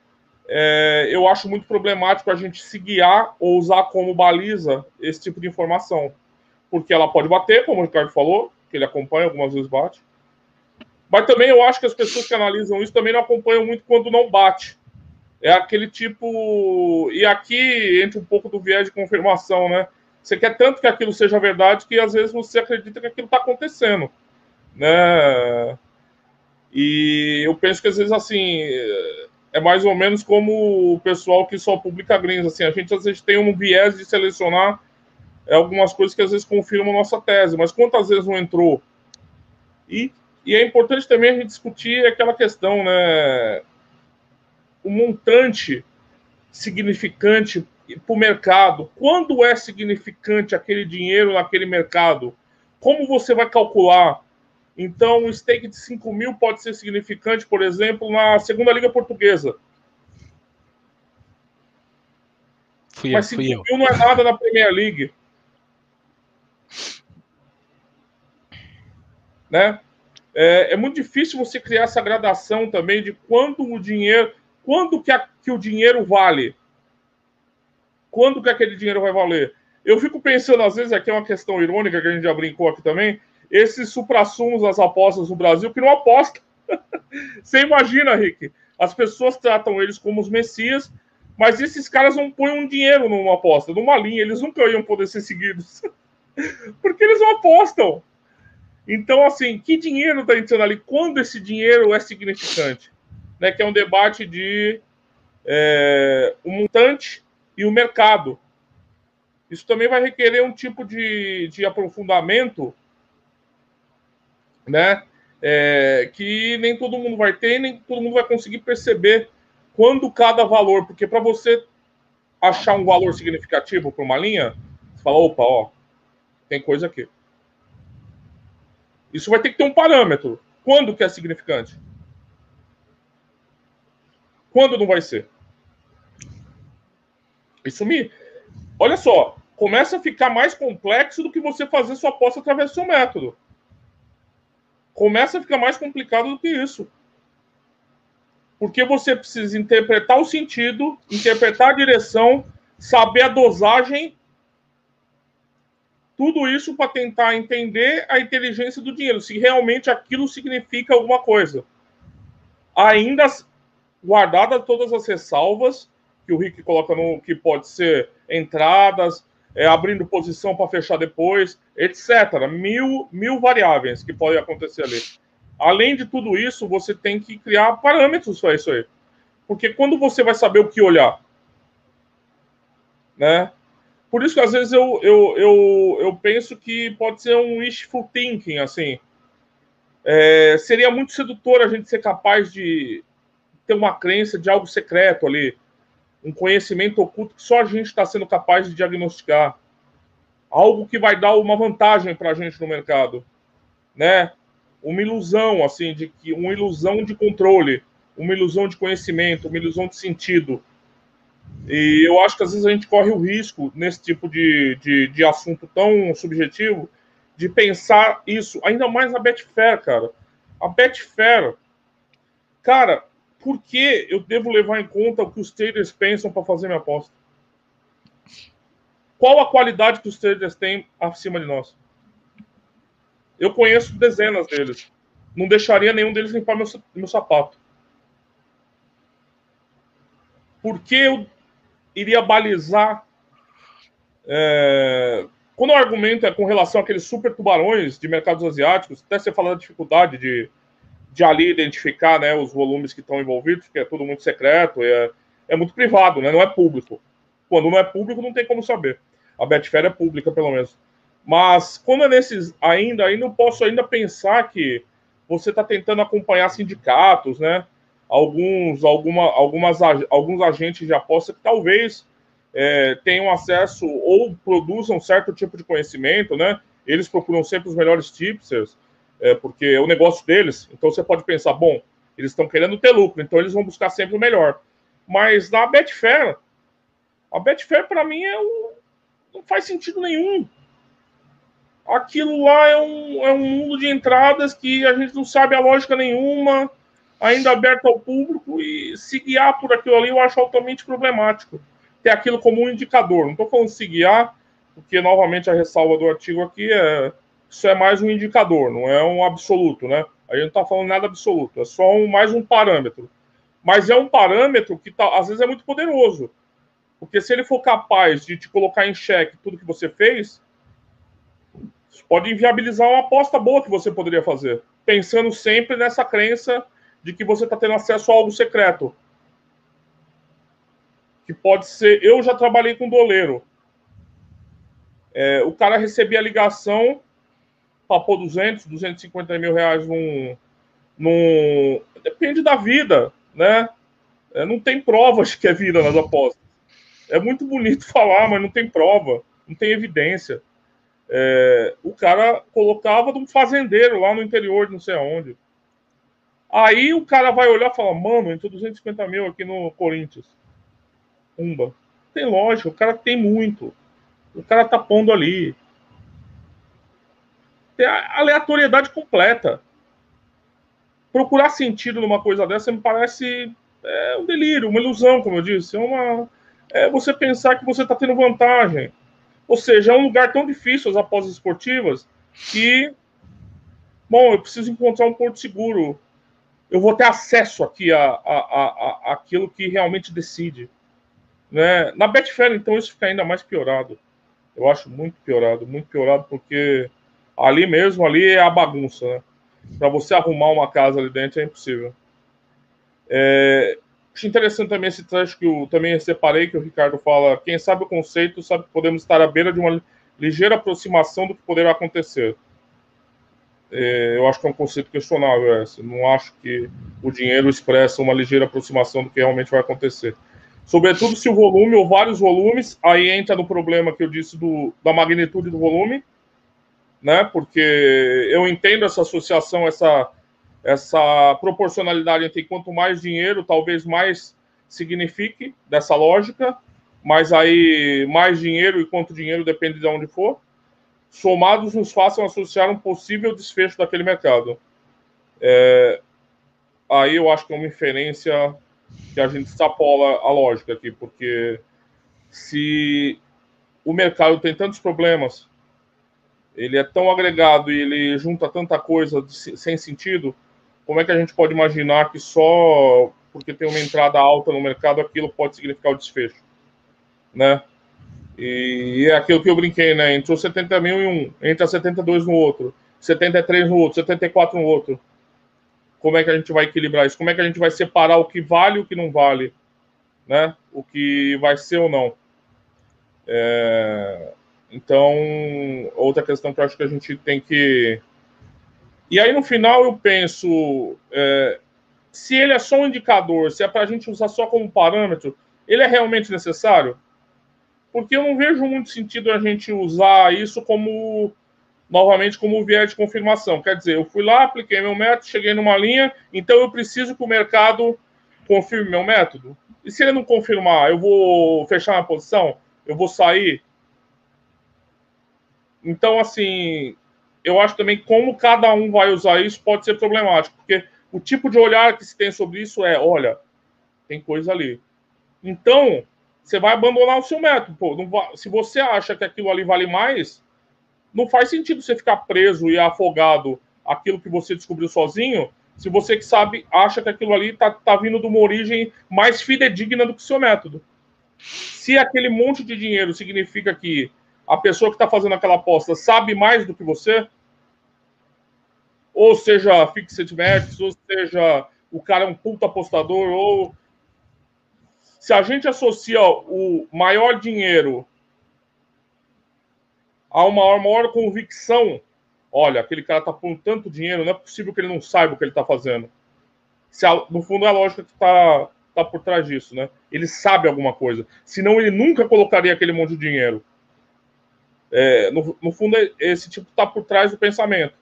é, eu acho muito problemático a gente se guiar ou usar como baliza esse tipo de informação. Porque ela pode bater, como o Ricardo falou, que ele acompanha, algumas vezes bate. Mas também eu acho que as pessoas que analisam isso também não acompanham muito quando não bate. É aquele tipo. E aqui entra um pouco do viés de confirmação, né? Você quer tanto que aquilo seja verdade que às vezes você acredita que aquilo está acontecendo. Né? E eu penso que às vezes assim é mais ou menos como o pessoal que só publica greens. Assim, a gente às vezes tem um viés de selecionar algumas coisas que às vezes confirmam nossa tese, mas quantas vezes não entrou? E, e é importante também a gente discutir aquela questão, né? O montante significante para o mercado. Quando é significante aquele dinheiro naquele mercado? Como você vai calcular? Então, o stake de 5 mil pode ser significante, por exemplo, na segunda Liga Portuguesa. Fui Mas 5 mil não é nada na Premier League. Né? É, é, muito difícil você criar essa gradação também de quanto o dinheiro, quando que, a, que o dinheiro vale, quando que aquele dinheiro vai valer. Eu fico pensando, às vezes, aqui é uma questão irônica que a gente já brincou aqui também, esses suprassumos das apostas no Brasil que não apostam. Você imagina, Rick, as pessoas tratam eles como os messias, mas esses caras não põem um dinheiro numa aposta, numa linha, eles nunca iam poder ser seguidos. Porque eles não apostam. Então, assim, que dinheiro está entrando ali? Quando esse dinheiro é significante? Né, que é um debate de é, o montante e o mercado. Isso também vai requerer um tipo de, de aprofundamento né? É, que nem todo mundo vai ter, nem todo mundo vai conseguir perceber quando cada valor, porque para você achar um valor significativo para uma linha, você fala, opa, ó, tem coisa aqui. Isso vai ter que ter um parâmetro. Quando que é significante? Quando não vai ser? Isso me. Olha só, começa a ficar mais complexo do que você fazer sua aposta através do seu método começa a ficar mais complicado do que isso. Porque você precisa interpretar o sentido, interpretar a direção, saber a dosagem, tudo isso para tentar entender a inteligência do dinheiro, se realmente aquilo significa alguma coisa. Ainda guardada todas as ressalvas que o Rick coloca no que pode ser entradas, é, abrindo posição para fechar depois, etc. Mil, mil variáveis que podem acontecer ali. Além de tudo isso, você tem que criar parâmetros para isso aí. Porque quando você vai saber o que olhar, né? Por isso que às vezes eu, eu, eu, eu penso que pode ser um wishful thinking, assim. É, seria muito sedutor a gente ser capaz de ter uma crença de algo secreto ali um conhecimento oculto que só a gente está sendo capaz de diagnosticar. Algo que vai dar uma vantagem para a gente no mercado, né? uma ilusão, assim, de que uma ilusão de controle, uma ilusão de conhecimento, uma ilusão de sentido. E eu acho que às vezes a gente corre o risco, nesse tipo de, de, de assunto tão subjetivo, de pensar isso, ainda mais na Betfair, cara. A Betfair, cara, por que eu devo levar em conta o que os traders pensam para fazer minha aposta? Qual a qualidade que os traders têm acima de nós? Eu conheço dezenas deles. Não deixaria nenhum deles limpar meu, meu sapato. Por que eu iria balizar. É... Quando o argumento é com relação àqueles super tubarões de mercados asiáticos, até você fala da dificuldade de, de ali identificar né, os volumes que estão envolvidos, porque é tudo muito secreto, é, é muito privado, né, não é público. Quando não é público, não tem como saber. A Betfair é pública, pelo menos. Mas quando é nesses ainda, ainda eu posso ainda pensar que você está tentando acompanhar sindicatos, né? alguns, alguma, algumas, alguns agentes de aposta que talvez é, tenham acesso ou produzam certo tipo de conhecimento, né? Eles procuram sempre os melhores tipsters, é, porque é o negócio deles. Então você pode pensar, bom, eles estão querendo ter lucro, então eles vão buscar sempre o melhor. Mas na Betfair, a Betfair para mim é um, não faz sentido nenhum. Aquilo lá é um, é um mundo de entradas que a gente não sabe a lógica nenhuma ainda aberto ao público e se guiar por aquilo ali eu acho altamente problemático. Ter aquilo como um indicador. Não estou falando se guiar, porque novamente a ressalva do artigo aqui é isso é mais um indicador, não é um absoluto, né? A gente não está falando nada absoluto, é só um, mais um parâmetro. Mas é um parâmetro que tá, às vezes é muito poderoso. Porque se ele for capaz de te colocar em xeque tudo que você fez, pode inviabilizar uma aposta boa que você poderia fazer. Pensando sempre nessa crença de que você está tendo acesso a algo secreto. Que pode ser. Eu já trabalhei com doleiro. É, o cara recebia a ligação pôr 200, 250 mil reais num, num. Depende da vida, né? É, não tem provas que é vida nas apostas. É muito bonito falar, mas não tem prova, não tem evidência. É, o cara colocava de um fazendeiro lá no interior não sei aonde. Aí o cara vai olhar e falar, mano, entrou 250 mil aqui no Corinthians. Pumba. Tem lógica, o cara tem muito. O cara tá pondo ali. Tem a aleatoriedade completa. Procurar sentido numa coisa dessa me parece é um delírio, uma ilusão, como eu disse. É, uma, é você pensar que você está tendo vantagem. Ou seja, é um lugar tão difícil as apostas esportivas que, bom, eu preciso encontrar um porto seguro eu vou ter acesso aqui a, a, a, a aquilo que realmente decide. Né? Na Betfair, então, isso fica ainda mais piorado. Eu acho muito piorado, muito piorado, porque ali mesmo, ali é a bagunça, né? Para você arrumar uma casa ali dentro é impossível. É, acho interessante também esse trecho que eu também separei, que o Ricardo fala: quem sabe o conceito sabe que podemos estar à beira de uma ligeira aproximação do que poderá acontecer. É, eu acho que é um conceito questionável esse. Não acho que o dinheiro expressa uma ligeira aproximação do que realmente vai acontecer. Sobretudo se o volume ou vários volumes, aí entra no problema que eu disse do, da magnitude do volume, né? Porque eu entendo essa associação, essa, essa proporcionalidade entre quanto mais dinheiro, talvez mais signifique dessa lógica, mas aí mais dinheiro e quanto dinheiro depende de onde for somados nos façam associar um possível desfecho daquele mercado. É, aí eu acho que é uma inferência que a gente extrapola a lógica aqui, porque se o mercado tem tantos problemas, ele é tão agregado e ele junta tanta coisa sem sentido, como é que a gente pode imaginar que só porque tem uma entrada alta no mercado aquilo pode significar o desfecho, né? E é aquilo que eu brinquei, né? Entrou 70 mil em um, entra 72 no outro, 73 no outro, 74 no outro. Como é que a gente vai equilibrar isso? Como é que a gente vai separar o que vale e o que não vale? Né? O que vai ser ou não. É... Então, outra questão que eu acho que a gente tem que. E aí, no final, eu penso: é... se ele é só um indicador, se é para a gente usar só como parâmetro, ele é realmente necessário? porque eu não vejo muito sentido a gente usar isso como novamente como viés de confirmação. Quer dizer, eu fui lá, apliquei meu método, cheguei numa linha, então eu preciso que o mercado confirme meu método. E se ele não confirmar, eu vou fechar a posição? Eu vou sair? Então, assim, eu acho também como cada um vai usar isso pode ser problemático, porque o tipo de olhar que se tem sobre isso é, olha, tem coisa ali. Então, você vai abandonar o seu método. Pô, vai, se você acha que aquilo ali vale mais, não faz sentido você ficar preso e afogado aquilo que você descobriu sozinho, se você que sabe acha que aquilo ali está tá vindo de uma origem mais fidedigna do que o seu método. Se aquele monte de dinheiro significa que a pessoa que está fazendo aquela aposta sabe mais do que você, ou seja, fixed matches, ou seja, o cara é um puta apostador, ou se a gente associa o maior dinheiro a uma maior convicção, olha, aquele cara está pondo tanto dinheiro, não é possível que ele não saiba o que ele está fazendo. Se a, no fundo é a lógica que está tá por trás disso, né? Ele sabe alguma coisa. Senão ele nunca colocaria aquele monte de dinheiro. É, no, no, fundo, é, esse tipo está por trás do pensamento.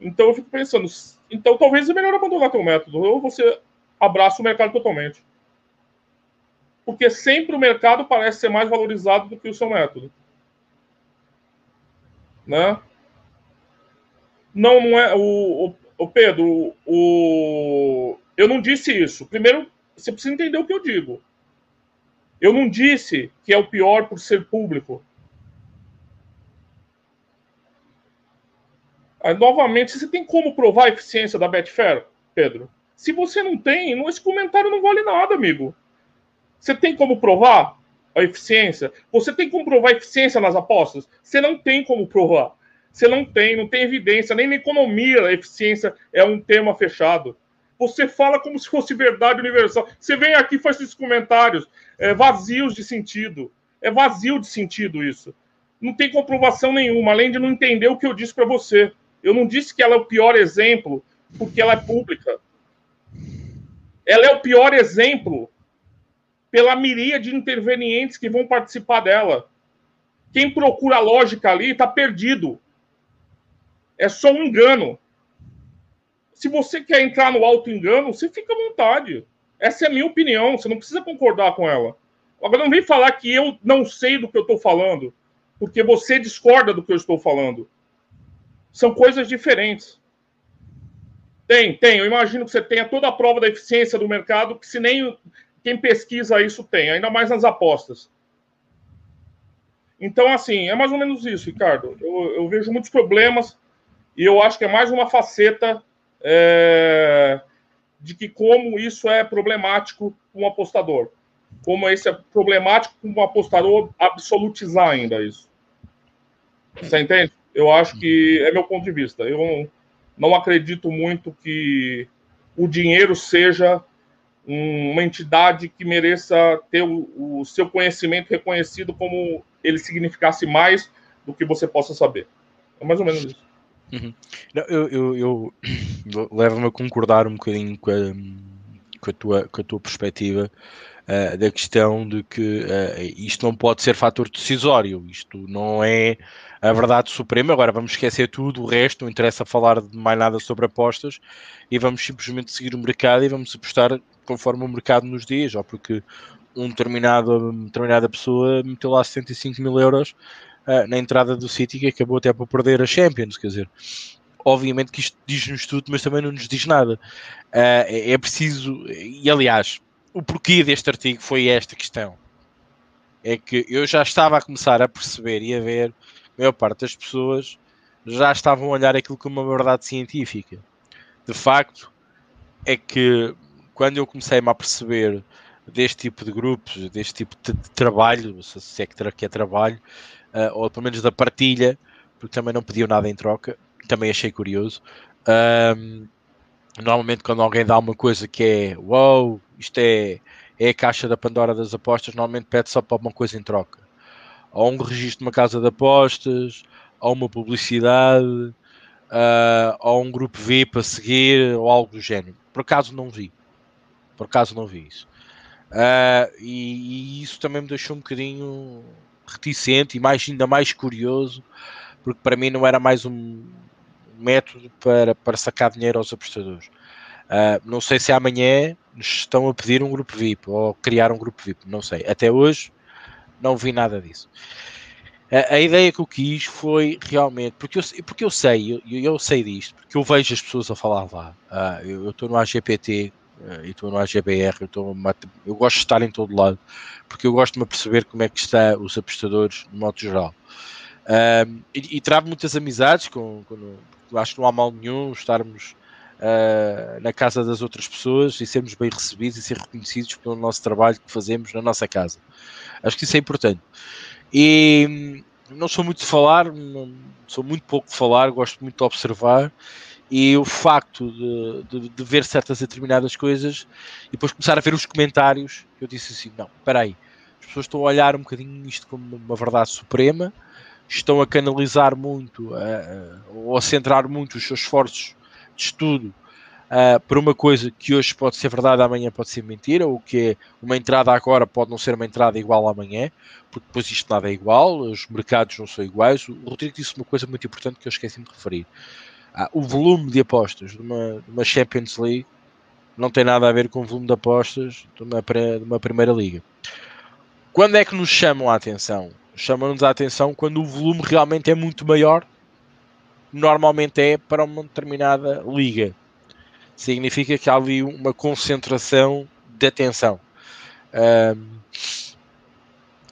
Então eu fico pensando, então talvez é melhor abandonar teu método, ou você abraça o mercado totalmente. Porque sempre o mercado parece ser mais valorizado do que o seu método né? Não, não é. O, o, o Pedro, o, eu não disse isso. Primeiro, você precisa entender o que eu digo. Eu não disse que é o pior por ser público. Novamente, você tem como provar a eficiência da Betfair, Pedro? Se você não tem, esse comentário não vale nada, amigo. Você tem como provar? a eficiência. Você tem como provar eficiência nas apostas? Você não tem como provar. Você não tem, não tem evidência. Nem na economia a eficiência é um tema fechado. Você fala como se fosse verdade universal. Você vem aqui e faz esses comentários é, vazios de sentido. É vazio de sentido isso. Não tem comprovação nenhuma, além de não entender o que eu disse para você. Eu não disse que ela é o pior exemplo porque ela é pública. Ela é o pior exemplo pela miríade de intervenientes que vão participar dela. Quem procura lógica ali está perdido. É só um engano. Se você quer entrar no auto-engano, você fica à vontade. Essa é a minha opinião, você não precisa concordar com ela. Agora, não vem falar que eu não sei do que eu estou falando, porque você discorda do que eu estou falando. São coisas diferentes. Tem, tem. Eu imagino que você tenha toda a prova da eficiência do mercado, que se nem quem pesquisa isso tem, ainda mais nas apostas. Então, assim, é mais ou menos isso, Ricardo. Eu, eu vejo muitos problemas e eu acho que é mais uma faceta é, de que como isso é problemático com um apostador. Como isso é problemático com um apostador absolutizar ainda isso. Você entende? Eu acho que é meu ponto de vista. Eu não, não acredito muito que o dinheiro seja uma entidade que mereça ter o, o, seu conhecimento reconhecido como ele significasse mais do que você possa saber. É mais ou menos isso. Uhum. Não, eu, eu, eu levo-me a concordar um bocadinho com a, com a, tua, com a tua perspectiva uh, da questão de que uh, isto não pode ser fator decisório, isto não é a verdade suprema. Agora vamos esquecer tudo, o resto, não interessa falar de mais nada sobre apostas e vamos simplesmente seguir o mercado e vamos apostar conforme o mercado nos diz, ou porque um determinado, uma determinada pessoa meteu lá 75 mil euros uh, na entrada do City que acabou até por perder a Champions, quer dizer, obviamente que isto diz-nos tudo, mas também não nos diz nada. Uh, é, é preciso, e aliás, o porquê deste artigo foi esta questão. É que eu já estava a começar a perceber e a ver, a maior parte das pessoas já estavam a olhar aquilo como uma verdade científica. De facto, é que quando eu comecei-me a perceber deste tipo de grupos, deste tipo de, trabalho, se é que é trabalho, uh, ou pelo menos da partilha, porque também não pediam nada em troca, também achei curioso. Um, normalmente, quando alguém dá uma coisa que é wow, isto é, é a caixa da Pandora das apostas, normalmente pede só para uma coisa em troca. Ou um registro de uma casa de apostas, ou uma publicidade, uh, ou um grupo VIP a seguir, ou algo do género. Por acaso não vi. Por acaso não vi isso. Uh, e, e, isso também me deixou um bocadinho reticente e mais, ainda mais curioso porque para mim não era mais um método para, para sacar dinheiro aos apostadores. Uh, não sei se amanhã estão a pedir um grupo VIP ou criar um grupo VIP, não sei. Até hoje não vi nada disso. A, a ideia que eu quis foi realmente, porque eu, porque eu sei, eu, eu sei disto, porque eu vejo as pessoas a falar lá. Uh, eu estou no AGPT uh, e estou no AGBR, eu, tô, eu gosto de estar em todo lado, porque eu gosto de me perceber como é que está os apostadores no modo geral. Uh, e, e muitas amizades, com, com, acho que não há mal nenhum estarmos uh, na casa das outras pessoas e sermos bem recebidos e ser reconhecidos pelo nosso trabalho que fazemos na nossa casa. Acho que isso é importante. E não sou muito de falar, não, sou muito pouco de falar, gosto muito de observar e o facto de, de, de, ver certas determinadas coisas e depois começar a ver os comentários, eu disse assim, não, espera aí, as pessoas estão a olhar um bocadinho isto como uma verdade suprema, estão a canalizar muito, ou a centrar muito os seus esforços de estudo uh, uma coisa que hoje pode ser verdade, amanhã pode ser mentira, ou que é uma entrada agora pode não ser uma entrada igual amanhã, porque depois isto nada é igual, os mercados não são iguais. O Rodrigo disse uma coisa muito importante que eu esqueci de referir. Uh, o volume de apostas de uma, de uma, Champions League não tem nada a ver com o volume de apostas de uma, de uma Primeira Liga. Quando é que nos chamam a atenção? Chamam-nos a atenção quando o volume realmente é muito maior normalmente é para uma determinada liga. Significa que há ali uma concentração de atenção. Um,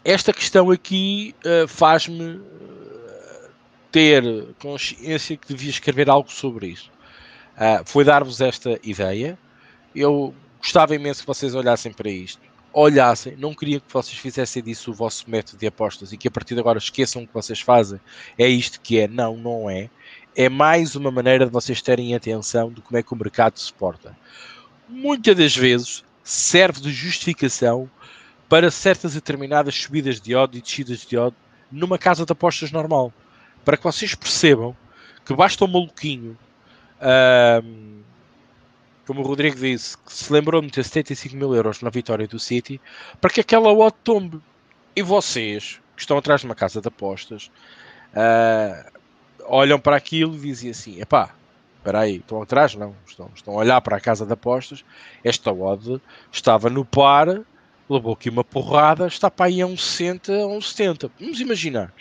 esta questão aqui uh, faz-me ah, ter consciência que devia escrever algo sobre isso. Uh, foi dar-vos esta ideia. Eu gostava imenso que vocês olhassem para isto olhassem, não queria que vocês fizessem disso o vosso método de apostas e que a partir de agora esqueçam o que vocês fazem. É isto que é, não, não é. É mais uma maneira de vocês terem atenção de como é que o mercado se porta. Muitas das vezes serve de justificação para certas determinadas subidas de ódio e descidas de ódio numa casa de apostas normal. Para que vocês percebam que basta um maluquinho como o Rodrigo disse, que se lembrou de ter 75 mil euros na vitória do City, para que aquela odd tombe. E vocês, que estão atrás de uma casa de apostas, uh, olham para aquilo e dizem assim: epá, espera aí, estão atrás? Não, estão, estão a olhar para a casa de apostas. Esta odd estava no par, levou aqui uma porrada, está para aí a um 60, a um 70. Vamos imaginar.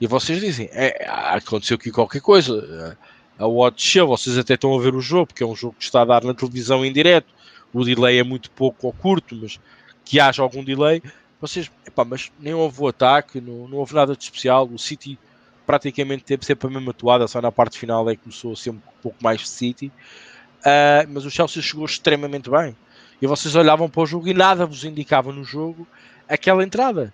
E vocês dizem: é, aconteceu aqui qualquer coisa a odd desceu, vocês até estão a ver o jogo, porque é um jogo que está a dar na televisão em direto, o delay é muito pouco ou curto, mas que haja algum delay, vocês, epá, mas nem houve o ataque, não, não houve nada de especial, o City praticamente teve sempre a mesma toada, só na parte final é que começou a ser um pouco mais City, uh, mas o Chelsea chegou extremamente bem, e vocês olhavam para o jogo e nada vos indicava no jogo aquela entrada,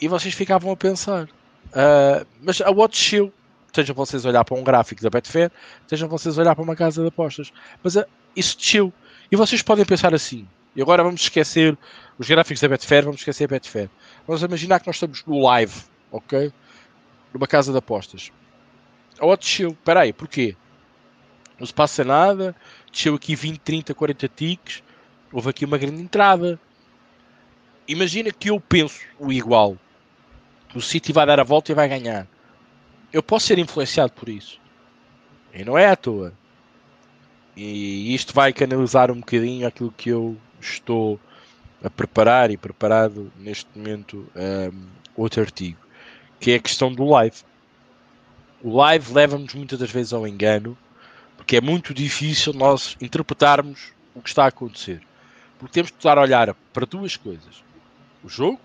e vocês ficavam a pensar, uh, mas a odd desceu, Estejam vocês olhar para um gráfico da Betfair, estejam vocês olhar para uma casa de apostas. Mas uh, isso desceu. E vocês podem pensar assim. E agora vamos esquecer os gráficos da Betfair, vamos esquecer a Betfair. Vamos imaginar que nós estamos no live, ok? Numa casa de apostas. A oh, desceu. Espera aí, porquê? Não se passa nada. Desceu aqui 20, 30, 40 ticks. Houve aqui uma grande entrada. Imagina que eu penso o igual. O City vai dar a volta e vai ganhar eu posso ser influenciado por isso. E não é à toa. E isto vai canalizar um bocadinho aquilo que eu estou a preparar e preparado neste momento um, outro artigo, que é a questão do live. O live leva-nos muitas das vezes ao engano, porque é muito difícil nós interpretarmos o que está a acontecer. Porque temos de estar a olhar para duas coisas: o jogo,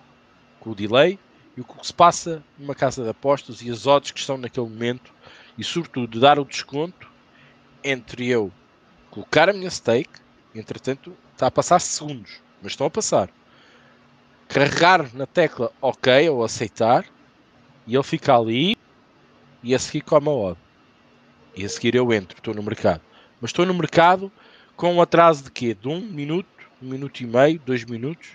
com o delay, e o que se passa numa casa de apostas e as odds que estão naquele momento e sobretudo dar o desconto entre eu colocar a minha stake, entretanto está a passar segundos, mas estão a passar. Carregar na tecla OK ou aceitar e ele fica ali e a seguir come a odd. E a seguir eu entro, estou no mercado. Mas estou no mercado com um atraso de quê? De um minuto, um minuto e meio, dois minutos,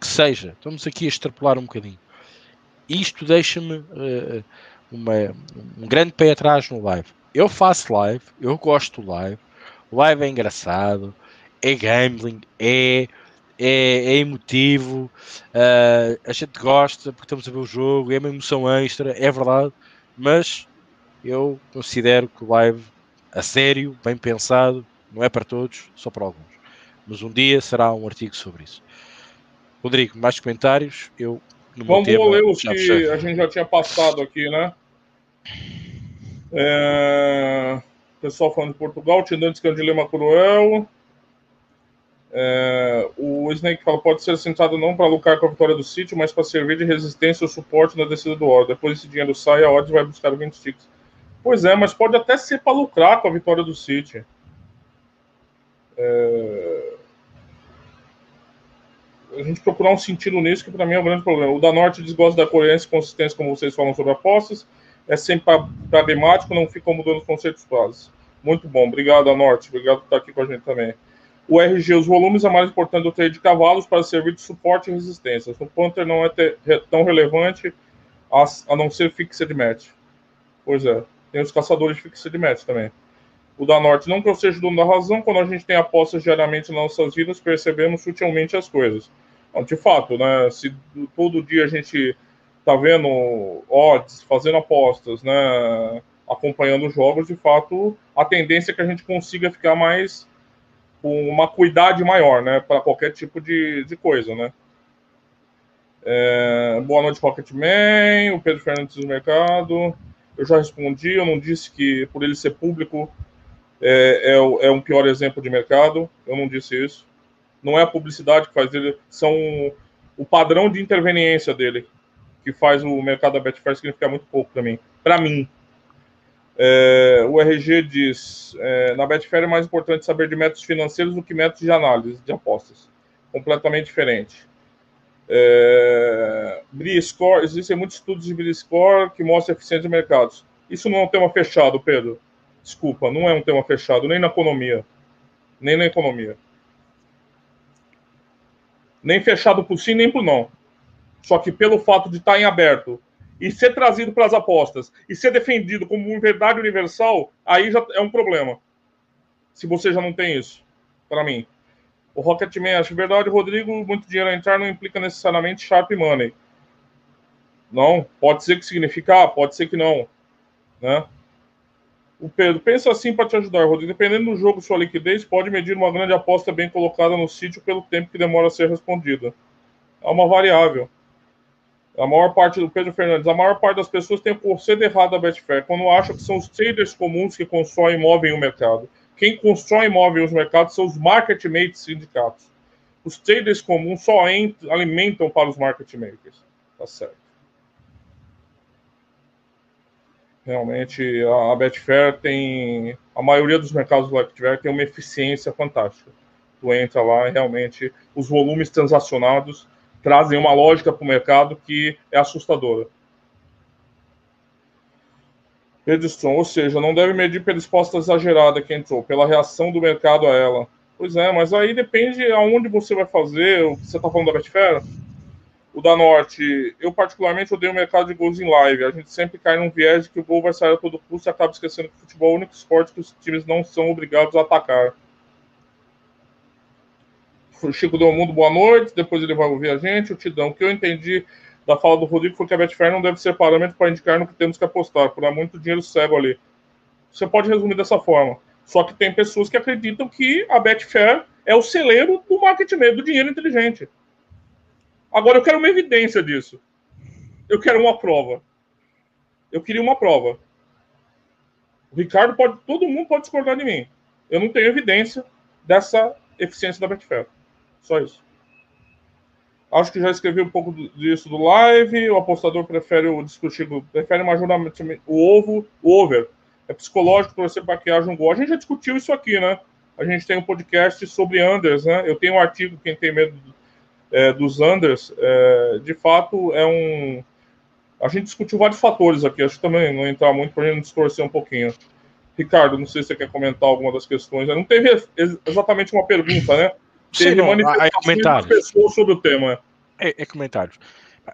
que seja. Estamos aqui a extrapolar um bocadinho isto deixa-me uh, um grande pé atrás no live. Eu faço live, eu gosto do live, live é engraçado, é gambling, é, é, é emotivo, uh, a gente gosta porque estamos a ver o jogo, é uma emoção extra, é verdade, Mas eu considero que o live, a sério, bem pensado, não é para todos, só para alguns. Mas um dia será um artigo sobre isso. Rodrigo, mais comentários? Eu Vamos ler os que a gente já tinha passado aqui, né? É... Pessoal falando de Portugal, Tindantes que é um dilema cruel. É... O Snake fala: pode ser sentado não para lucrar com a vitória do sítio, mas para servir de resistência ou suporte na descida do oro. Depois esse dinheiro sai, a Odds vai buscar 20 ticks. Pois é, mas pode até ser para lucrar com a vitória do City. É... A gente procurar um sentido nisso, que para mim é um grande problema. O da Norte desgosta da coerência e consistência, como vocês falam sobre apostas. É sempre pragmático, não fica mudando os conceitos básicos. Muito bom. Obrigado, da Norte. Obrigado por estar aqui com a gente também. O RG, os volumes é mais importante do trade de cavalos para servir de suporte e resistência. O Panther não é ter, tão relevante a, a não ser fixed match. Pois é. Tem os caçadores de fixed match também o da Norte. Não que eu seja dono da razão, quando a gente tem apostas diariamente nas nossas vidas, percebemos sutilmente as coisas. Então, de fato, né, se todo dia a gente tá vendo odds, fazendo apostas, né, acompanhando os jogos, de fato, a tendência é que a gente consiga ficar mais com uma cuidade maior, né, para qualquer tipo de, de coisa, né. É, boa noite, Rocketman, o Pedro Fernandes do Mercado. Eu já respondi, eu não disse que por ele ser público é, é, é um pior exemplo de mercado. Eu não disse isso. Não é a publicidade que faz dele, são o padrão de interveniência dele que faz o mercado da Betfair significar muito pouco para mim. Para mim. É, o RG diz: é, na Betfair é mais importante saber de métodos financeiros do que métodos de análise de apostas. Completamente diferente. É, Score, existem muitos estudos de Bri Score que mostram a eficiência de mercados. Isso não é um tema fechado, Pedro. Desculpa, não é um tema fechado, nem na economia. Nem na economia. Nem fechado por sim, nem por não. Só que pelo fato de estar em aberto e ser trazido para as apostas e ser defendido como verdade universal, aí já é um problema. Se você já não tem isso, para mim. O Rocketman acha verdade, Rodrigo, muito dinheiro a entrar não implica necessariamente sharp money. Não, pode ser que significa, pode ser que não, né? O Pedro, pensa assim para te ajudar, Rodrigo. Dependendo do jogo, sua liquidez pode medir uma grande aposta bem colocada no sítio pelo tempo que demora a ser respondida. É uma variável. A maior parte do Pedro Fernandes, a maior parte das pessoas tem o conceito errado da Betfair, quando acham que são os traders comuns que constroem imóvel o mercado. Quem constrói imóvel nos mercados são os market makers sindicatos. Os traders comuns só alimentam para os market makers. Tá certo. Realmente, a, Betfair tem. A maioria dos mercados do Betfair tem uma eficiência fantástica. Tu entra lá e realmente os volumes transacionados trazem uma lógica para o mercado que é assustadora. Redstone, ou seja, não deve medir pela exposta exagerada que entrou, pela reação do mercado a ela. Pois é, mas aí depende aonde você vai fazer. Você está falando da Betfair? O da Norte, eu particularmente odeio o mercado de gols em live. A gente sempre cai num viés de que o gol vai sair a todo custo e acaba esquecendo que o futebol é o único esporte que os times não são obrigados a atacar. O Chico deu mundo boa noite, depois ele vai ouvir a gente. O Tidão, o que eu entendi da fala do Rodrigo foi que a Betfair não deve ser parâmetro para indicar no que temos que apostar, por há muito dinheiro cego ali. Você pode resumir dessa forma. Só que tem pessoas que acreditam que a Betfair é o celeiro do marketing do dinheiro inteligente. Agora eu quero uma evidência disso. Eu quero uma prova. Eu queria uma prova. O Ricardo pode, todo mundo pode discordar de mim. Eu não tenho evidência dessa eficiência da Betfair. Só isso. Acho que já escrevi um pouco disso do live. O apostador prefere o discutir, prefere majoritariamente o ovo, o over. É psicológico para que haja um gol. A gente já discutiu isso aqui, né? A gente tem um podcast sobre unders, né? Eu tenho um artigo, quem tem medo é, dos Anders, é, de fato, é um. A gente discutiu vários fatores aqui, acho que também não entrar muito para a gente distorcer um pouquinho. Ricardo, não sei se você quer comentar alguma das questões. Não teve exatamente uma pergunta, né? Teve Sim, manifestações das pessoas sobre o tema. É, é comentários.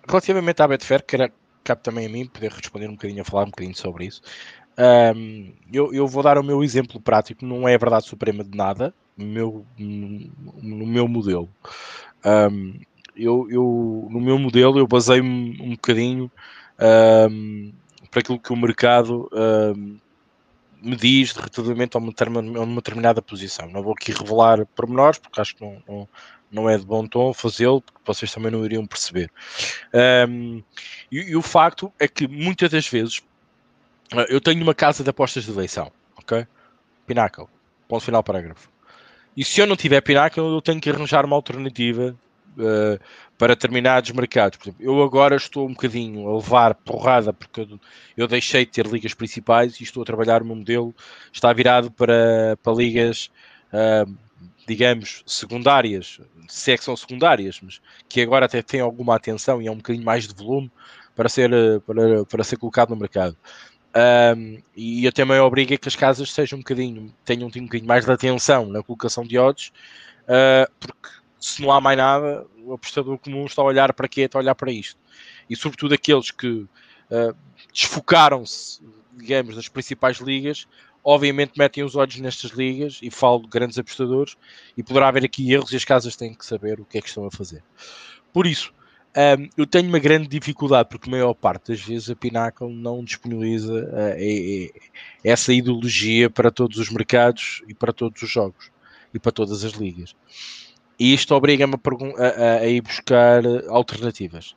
Relativamente à Betfair, que cabe também a mim poder responder um bocadinho, a falar um bocadinho sobre isso. Um, eu, eu, vou dar o meu exemplo prático, não é a verdade suprema de nada, meu, no meu modelo. Um, eu, eu, no meu modelo, eu basei-me um bocadinho, um, para aquilo que o mercado uh, me diz relativamente a uma, determinada posição. Não vou aqui revelar pormenores, porque acho que não, não, não é de bom tom fazê-lo, porque vocês também não iriam perceber. Um, e, e, o facto é que muitas das vezes eu tenho uma casa de apostas de eleição, ok? Pinnacle, ponto final parágrafo. E se eu não tiver Pinnacle, eu tenho que arranjar uma alternativa uh, para determinados mercados. Por exemplo, eu agora estou um bocadinho a levar porrada porque eu, eu, deixei de ter ligas principais e estou a trabalhar o meu modelo, está virado para, para ligas, uh, digamos, secundárias, se é que são secundárias, mas que agora até têm alguma atenção e é um bocadinho mais de volume para ser, para, para ser colocado no mercado. Um, e até me obriga que as casas sejam um bocadinho, tenham um bocadinho mais de atenção na colocação de odds, uh, porque se não há mais nada, o apostador comum está a olhar para quê? Está a olhar para isto. E sobretudo aqueles que uh, desfocaram-se, digamos, das principais ligas, obviamente metem os olhos nestas ligas e falo de grandes apostadores e poderá haver aqui erros e as casas têm que saber o que é que estão a fazer. Por isso, um, eu tenho uma grande dificuldade, porque a maior parte das vezes a Pinnacle não disponibiliza uh, essa ideologia para todos os mercados e para todos os jogos e para todas as ligas. E isto obriga-me a, a, a, ir buscar alternativas.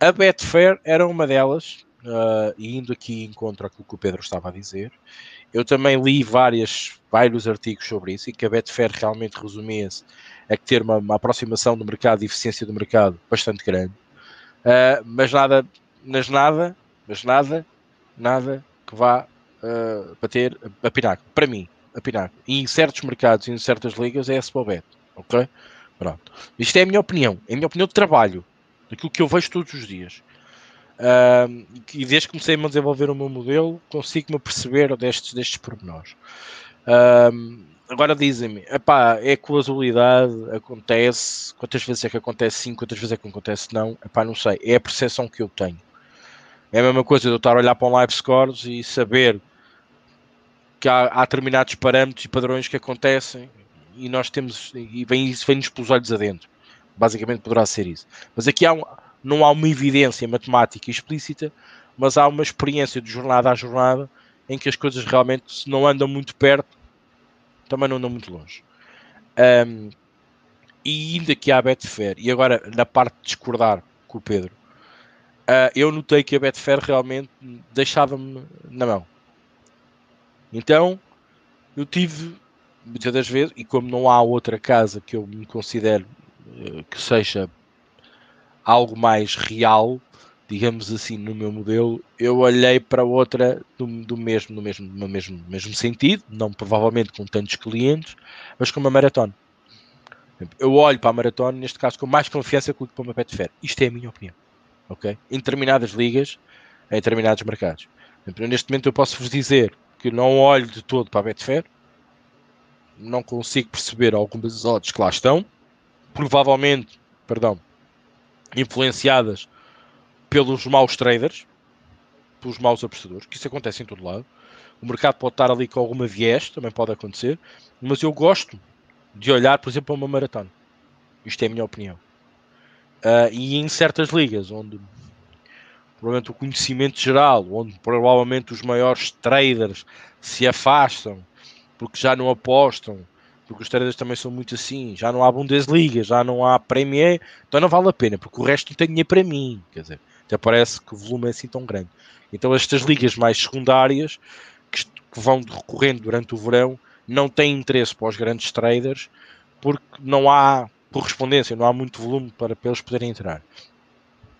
A Betfair era uma delas, uh, e indo aqui em contra aquilo que o Pedro estava a dizer. Eu também li várias, vários artigos sobre isso e que a Betfair realmente resumia-se que ter uma, uma, aproximação do mercado e eficiência do mercado bastante grande. Uh, mas nada, mas nada, mas nada, nada que vá uh, bater a Pinaco. Para mim, a Pinaco. E em certos mercados e em certas ligas é a Spobet. Ok? Pronto. Isto é a minha opinião. É a minha opinião de trabalho. Daquilo que eu vejo todos os dias. Uh, e desde que comecei a desenvolver o meu modelo, consigo-me perceber destes, destes pormenores. Uh, agora dizem-me, é casualidade, acontece, quantas vezes é que acontece sim, quantas vezes é que acontece não, epá, não sei, é a percepção que eu tenho. É a mesma coisa de eu estar a olhar para um live scores e saber que há, há determinados parâmetros e padrões que acontecem e nós temos, e vem, isso vem-nos pelos olhos adentro. Basicamente poderá ser isso. Mas aqui há um, não há uma evidência matemática explícita, mas há uma experiência de jornada a jornada em que as coisas realmente, se não andam muito perto, também não andam muito longe. Um, e indo aqui à Betfair, e agora na parte de discordar com o Pedro, uh, eu notei que a Betfair realmente deixava-me na mão. Então, eu tive muitas das vezes, e como não há outra casa que eu me considero uh, que seja algo mais real, digamos assim, no meu modelo, eu olhei para outra do, do mesmo, no mesmo, no mesmo, mesmo sentido, não provavelmente com tantos clientes, mas com uma maratona. Eu olho para a maratona, neste caso, com mais confiança que para uma Betfair. Isto é a minha opinião. ok? Em determinadas ligas, em determinados mercados. Neste momento eu posso vos dizer que não olho de todo para a Betfair, não consigo perceber algumas odds que lá estão, provavelmente, perdão, influenciadas pelos maus traders, pelos maus apostadores, que isso acontece em todo lado. O mercado pode estar ali com alguma viés, também pode acontecer, mas eu gosto de olhar, por exemplo, para uma maratona. Isto é a minha opinião. Uh, e em certas ligas, onde provavelmente o conhecimento geral, onde provavelmente os maiores traders se afastam porque já não apostam, porque os traders também são muito assim, já não há Bundesliga, já não há Premier, então não vale a pena, porque o resto não tem dinheiro para mim, quer dizer, até parece que o volume é assim tão grande. Então estas ligas mais secundárias, que, que vão recorrendo durante o verão, não têm interesse para os grandes traders, porque não há correspondência, não há muito volume para, para eles poderem entrar.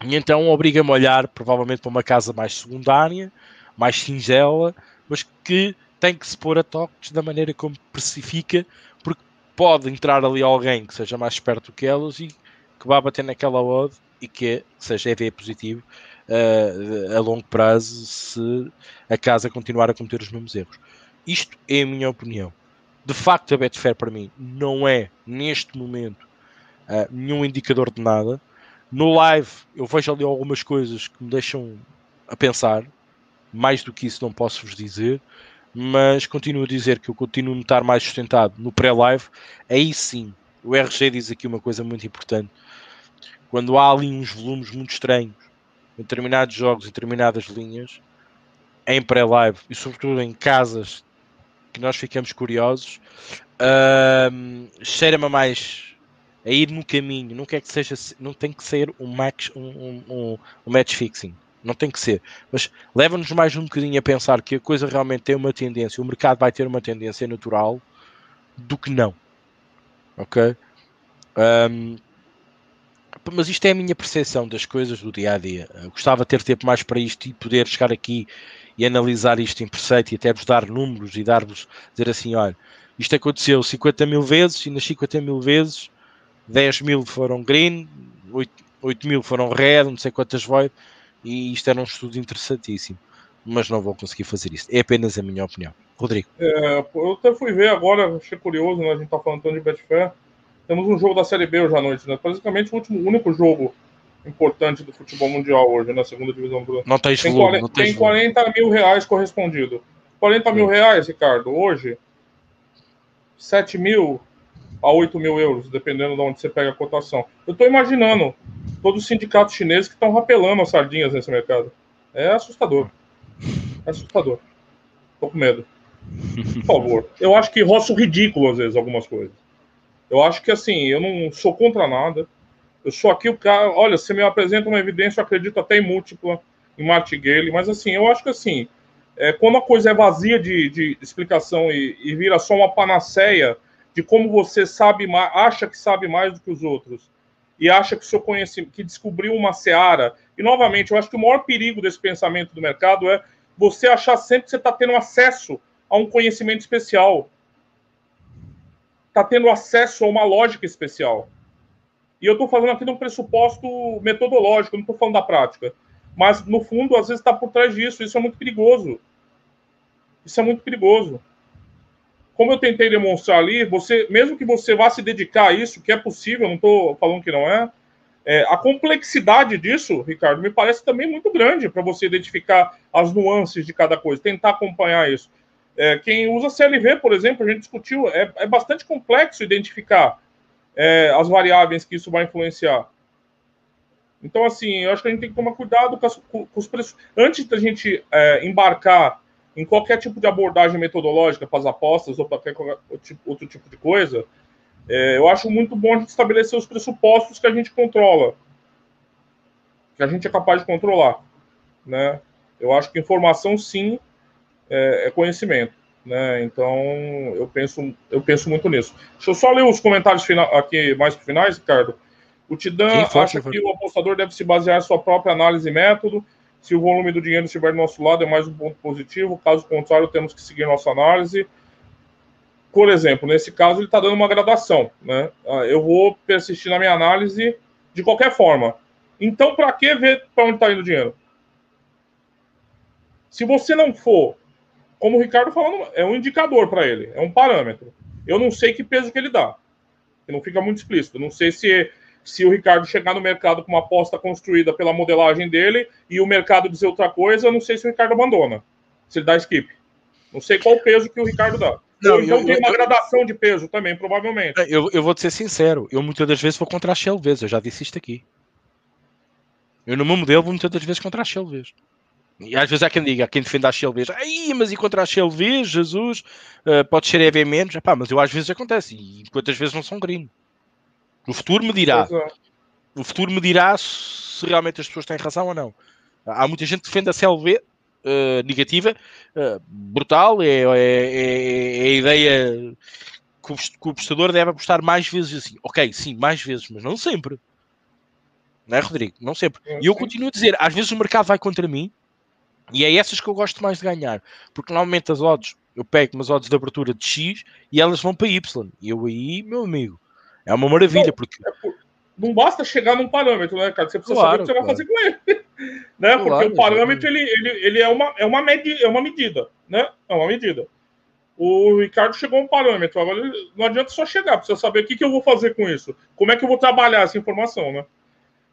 E então obriga-me a olhar provavelmente para uma casa mais secundária, mais singela, mas que tem que se pôr a toques da maneira como precifica, pode entrar ali alguém que seja mais esperto que elas e que vá bater naquela odd e que seja EV positivo uh, a longo prazo se a casa continuar a cometer os mesmos erros. Isto é a minha opinião. De facto, a Betfair para mim não é, neste momento, uh, nenhum indicador de nada. No live, eu vejo ali algumas coisas que me deixam a pensar. Mais do que isso, não posso vos dizer mas continuo a dizer que eu continuo a notar mais sustentado no pré-live. Aí sim, o RG diz aqui uma coisa muito importante. Quando há ali uns volumes muito estranhos em determinados jogos, em determinadas linhas, em pré-live e sobretudo em casas que nós ficamos curiosos, uh, cheira-me mais a ir no caminho, não quer que seja, não tem que ser um match, um, um, um match fixing, não tem que ser, mas leva-nos mais um bocadinho a pensar que a coisa realmente tem uma tendência, o mercado vai ter uma tendência natural do que não, ok? Um, mas isto é a minha percepção das coisas do dia a dia. Eu gostava de ter tempo mais para isto e poder chegar aqui e analisar isto em preceito e até vos dar números e dar-vos, dizer assim: olha, isto aconteceu 50 mil vezes e nas 50 mil vezes 10 mil foram green, 8, 8 mil foram red, não sei quantas void, e isto era um estudo interessantíssimo. Mas não vou conseguir fazer isso. É apenas a minha opinião. Rodrigo. É, eu até fui ver agora, achei curioso, né? A gente tá falando tanto de Betfair. Temos um jogo da Série B hoje à noite, né? Basicamente o último, único jogo importante do futebol mundial hoje, na segunda divisão do Não tem, tem, volume, 40, não tem, tem 40 mil reais correspondido. 40 mil reais, Ricardo, hoje, 7 mil a 8 mil euros, dependendo de onde você pega a cotação. Eu estou imaginando todos os sindicatos chineses que estão rapelando as sardinhas nesse mercado. É assustador. É assustador. Tô com medo. Por favor. Eu acho que roço ridículo, às vezes, algumas coisas. Eu acho que, assim, eu não sou contra nada. Eu sou aqui o cara. Olha, você me apresenta uma evidência, eu acredito até em múltipla, em martingale, mas, assim, eu acho que, assim, é, quando a coisa é vazia de, de explicação e, e vira só uma panaceia de como você sabe mais, acha que sabe mais do que os outros e acha que seu conhecimento, que descobriu uma seara. E novamente, eu acho que o maior perigo desse pensamento do mercado é você achar sempre que você está tendo acesso a um conhecimento especial, está tendo acesso a uma lógica especial. E eu estou falando aqui de um pressuposto metodológico, não estou falando da prática. Mas, no fundo, às vezes está por trás disso. Isso é muito perigoso. Isso é muito perigoso como eu tentei demonstrar ali, você, mesmo que você vá se dedicar a isso, que é possível, não estou falando que não é, é, a complexidade disso, Ricardo, me parece também muito grande para você identificar as nuances de cada coisa, tentar acompanhar isso. É, quem usa CLV, por exemplo, a gente discutiu, é, é bastante complexo identificar é, as variáveis que isso vai influenciar. Então, assim, eu acho que a gente tem que tomar cuidado com, as, com os preços. Antes da gente é, embarcar em qualquer tipo de abordagem metodológica para as apostas ou para qualquer outro tipo de coisa, é, eu acho muito bom a gente estabelecer os pressupostos que a gente controla, que a gente é capaz de controlar, né? Eu acho que informação sim é, é conhecimento, né? Então eu penso eu penso muito nisso. Deixa eu só ler os comentários aqui mais para finais, Ricardo. O Tidan acha que o apostador deve se basear em sua própria análise e método se o volume do dinheiro estiver do nosso lado, é mais um ponto positivo. Caso contrário, temos que seguir nossa análise. Por exemplo, nesse caso, ele está dando uma gradação. Né? Ah, eu vou persistir na minha análise de qualquer forma. Então, para que ver para onde está indo o dinheiro? Se você não for, como o Ricardo falando, é um indicador para ele, é um parâmetro. Eu não sei que peso que ele dá. Não fica muito explícito. Não sei se se o Ricardo chegar no mercado com uma aposta construída pela modelagem dele e o mercado dizer outra coisa, eu não sei se o Ricardo abandona. Se ele dá skip. Não sei qual o peso que o Ricardo dá. Não, Ou então eu, tem uma eu, gradação de peso também, provavelmente. Eu, eu vou te ser sincero, eu muitas das vezes vou contra a Shell vezes, eu já disse isto aqui. Eu no meu modelo vou muitas das vezes contra a Shell vezes. E às vezes há quem diga, há quem defenda a vezes, ai, mas e contra a vezes, Jesus, uh, pode ser EV menos, Epá, mas eu às vezes acontece, e quantas vezes não são green. O futuro me dirá. É. O futuro me dirá se realmente as pessoas têm razão ou não. Há muita gente que defende a CLV uh, eh, negativa, uh, brutal, é, é, é, é, a ideia que o, apostador deve apostar mais vezes assim. Ok, sim, mais vezes, mas não sempre. Não é, Rodrigo? Não sempre. E eu continuo a dizer, às vezes o mercado vai contra mim e é essas que eu gosto mais de ganhar. Porque normalmente as odds, eu pego umas odds de abertura de X e elas vão para Y. E eu aí, meu amigo, é uma maravilha, porque. É não basta chegar num parâmetro, né, cara? Você precisa claro, saber o que você vai fazer com ele. né? Claro, porque o parâmetro ele, ele, ele é, uma, é, uma medi é uma medida, né? É uma medida. O Ricardo chegou a um parâmetro, agora não adianta só chegar, precisa saber o que, que eu vou fazer com isso. Como é que eu vou trabalhar essa informação, né?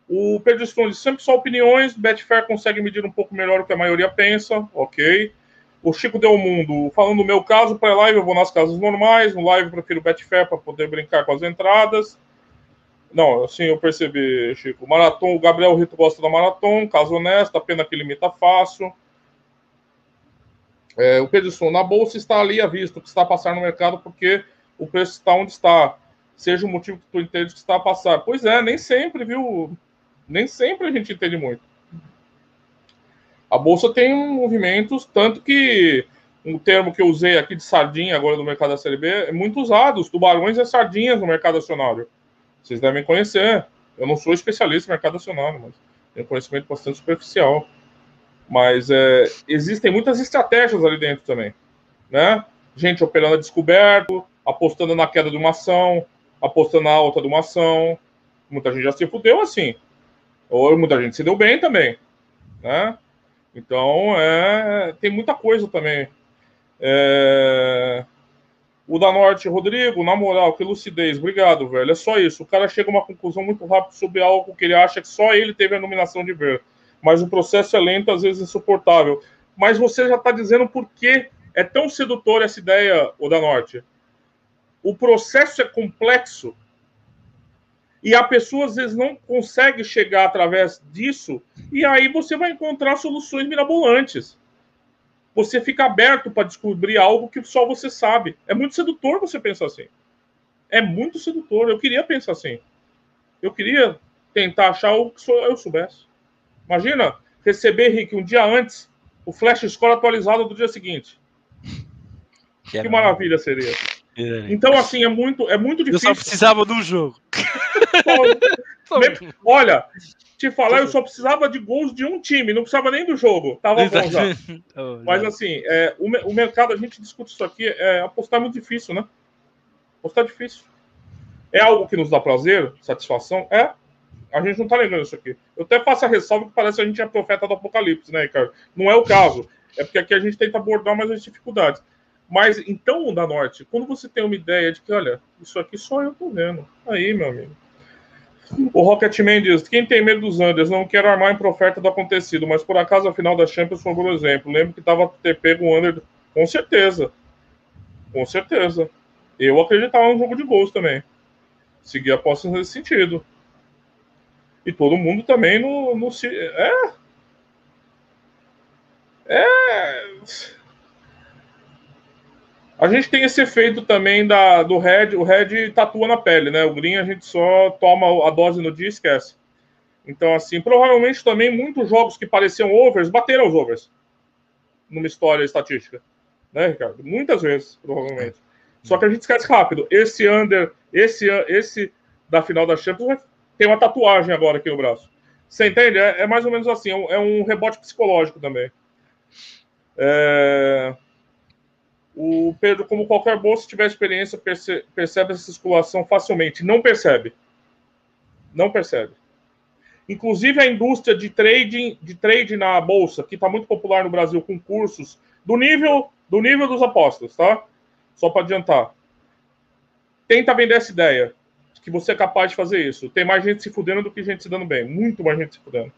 O Pedro Stone sempre só opiniões, Betfair consegue medir um pouco melhor o que a maioria pensa, ok. O Chico Del Mundo, falando do meu caso, para live eu vou nas casas normais, no live eu prefiro Betfair para poder brincar com as entradas. Não, assim eu percebi, Chico. Maratona, o Gabriel Rito gosta da maratona, caso honesto, pena que limita fácil. É, o Pedro na bolsa está ali à vista, o que está a passar no mercado, porque o preço está onde está. Seja o motivo que tu entende que está a passar. Pois é, nem sempre, viu? Nem sempre a gente entende muito. A bolsa tem movimentos, tanto que um termo que eu usei aqui de sardinha agora no mercado da Série B é muito usado. Os tubarões e sardinhas no mercado acionário. Vocês devem conhecer. Eu não sou especialista em mercado acionário, mas tenho conhecimento bastante superficial. Mas é, existem muitas estratégias ali dentro também. Né? Gente operando a descoberto, apostando na queda de uma ação, apostando na alta de uma ação. Muita gente já se fudeu assim. Ou muita gente se deu bem também. Né? Então, é, tem muita coisa também. É... O da Norte, Rodrigo, na moral, que lucidez, obrigado, velho. É só isso. O cara chega a uma conclusão muito rápida sobre algo que ele acha que só ele teve a nominação de ver. Mas o processo é lento, às vezes insuportável. Mas você já está dizendo por que é tão sedutor essa ideia, o da Norte. O processo é complexo e a pessoa às vezes não consegue chegar através disso, e aí você vai encontrar soluções mirabolantes. Você fica aberto para descobrir algo que só você sabe. É muito sedutor você pensar assim. É muito sedutor. Eu queria pensar assim. Eu queria tentar achar o que só eu soubesse. Imagina receber, Rick, um dia antes, o Flash Score atualizado do dia seguinte. Que, que maravilha seria. Então, assim, é muito, é muito difícil. Eu só precisava de um jogo. Olha, te falar, eu só precisava de gols de um time, não precisava nem do jogo. Tava bom já. Mas assim, é, o, o, mercado, a gente discute isso aqui, é, apostar é muito difícil, né? Apostar é difícil. É algo que nos dá prazer, satisfação? É. A gente não tá negando isso aqui. Eu até faço a ressalva que parece que a gente é profeta do apocalipse, né, Ricardo? Não é o caso. É porque aqui a gente tenta abordar mais as dificuldades. Mas então, da Norte, quando você tem uma ideia de que, olha, isso aqui só eu tô vendo. Aí, meu amigo. O Rocketman diz: quem tem medo dos Anders não quer armar em profeta do acontecido, mas por acaso a final da Champions foi um bom exemplo. Lembro que estava ter pego o Under. Com certeza. Com certeza. Eu acreditava no jogo de gols também. Segui apostas nesse sentido. E todo mundo também no. no é. É. A gente tem esse efeito também da, do Red, o Red tatua na pele, né? O Green a gente só toma a dose no dia e esquece. Então, assim, provavelmente também muitos jogos que pareciam overs bateram os overs numa história estatística, né, Ricardo? Muitas vezes, provavelmente. Só que a gente esquece rápido. Esse under, esse, esse da final da Champions tem uma tatuagem agora aqui no braço. Você entende? É, é mais ou menos assim, é um, é um rebote psicológico também. É... O Pedro, como qualquer bolsa, tiver experiência, perce percebe essa circulação facilmente. Não percebe. Não percebe. Inclusive a indústria de trading, de trade na bolsa, que está muito popular no Brasil, com cursos do nível do nível dos apostas, tá? Só para adiantar. Tenta vender essa ideia que você é capaz de fazer isso. Tem mais gente se fudendo do que gente se dando bem. Muito mais gente se fudendo.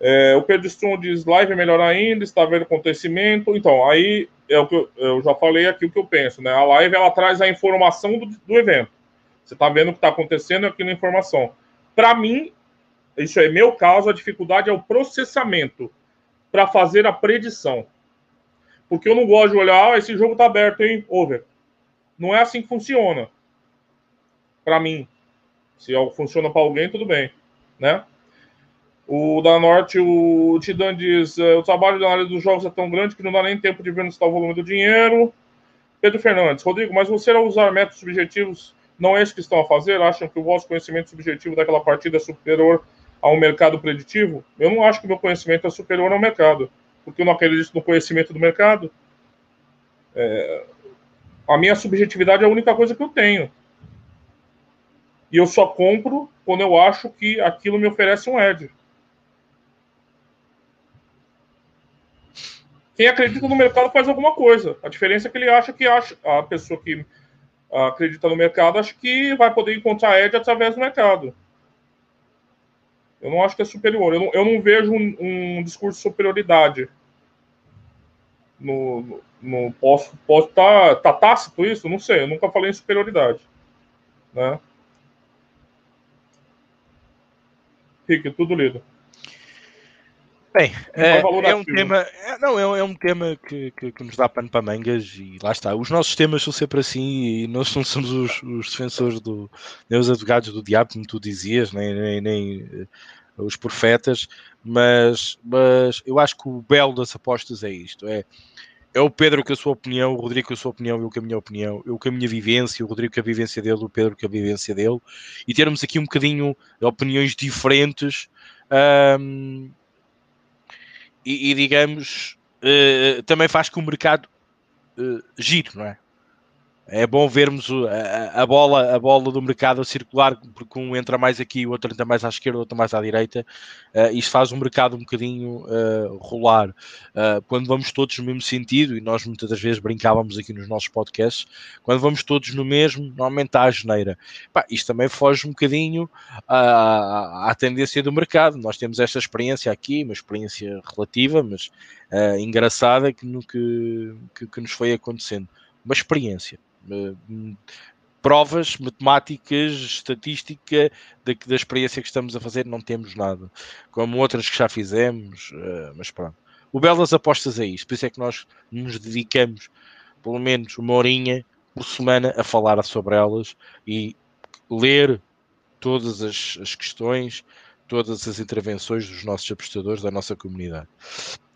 É, o Pedro Strum diz: live é melhor ainda, está vendo acontecimento. Então, aí é o que eu, eu, já falei aqui o que eu penso, né? A live ela traz a informação do, do evento. Você está vendo o que está acontecendo aqui na informação. Para mim, isso é meu caso, a dificuldade é o processamento para fazer a predição. Porque eu não gosto de olhar, ah, esse jogo está aberto, hein? Over. Não é assim que funciona. Para mim. Se funciona para alguém, tudo bem, né? O da Norte, o Tidan diz: é, o trabalho de análise dos jogos é tão grande que não dá nem tempo de ver está o volume do dinheiro. Pedro Fernandes, Rodrigo, mas você ao usar métodos subjetivos, não é isso que estão a fazer? Acham que o vosso conhecimento subjetivo daquela partida é superior a um mercado preditivo? Eu não acho que o meu conhecimento é superior ao mercado, porque eu não acredito no conhecimento do mercado. É... A minha subjetividade é a única coisa que eu tenho. E eu só compro quando eu acho que aquilo me oferece um edge. Quem acredita no mercado faz alguma coisa. A diferença é que ele acha que acha, a pessoa que acredita no mercado acha que vai poder encontrar edge através do mercado. Eu não acho que é superior. Eu não, eu não vejo um, um, discurso de superioridade. No, no posso posso tá, tá tácito isso? Não sei. Eu nunca falei em superioridade, né? Rick, tudo lido. Bem, é, é, um tema, é, não, é, é, um tema que, que, que, nos dá pano para mangas e lá está. Os nossos temas são sempre assim e nós não somos os, os defensores do, nem os advogados do diabo, como tu dizias, nem, nem, nem uh, os profetas, mas, mas eu acho que o belo das apostas é isto: é, é o Pedro com a sua opinião, o Rodrigo com a sua opinião, eu com a minha opinião, eu com a minha vivência, o Rodrigo com a vivência dele, o Pedro com a vivência dele, e termos aqui um bocadinho de opiniões diferentes. Um, e, e digamos, uh, também faz que o mercado uh, gire, não é? É bom vermos a, a, bola, a bola do mercado a circular, porque um entra mais aqui, o outro entra mais à esquerda, o outro mais à direita. Uh, isto faz o mercado um bocadinho uh, rolar. Uh, quando vamos todos no mesmo sentido, e nós muitas das vezes brincávamos aqui nos nossos podcasts, quando vamos todos no mesmo, normalmente há a geneira. Pá, isto também foge um bocadinho à, à, tendência do mercado. Nós temos esta experiência aqui, uma experiência relativa, mas engraçada, que, que, que, que nos foi acontecendo. Uma experiência provas matemáticas, estatística da, da experiência que estamos a fazer, não temos nada. Como outras que já fizemos, uh, mas pronto. O belo das apostas é isto, por isso é que nós nos dedicamos pelo menos uma horinha por semana a falar sobre elas e ler todas as, as questões, todas as intervenções dos nossos apostadores, da nossa comunidade.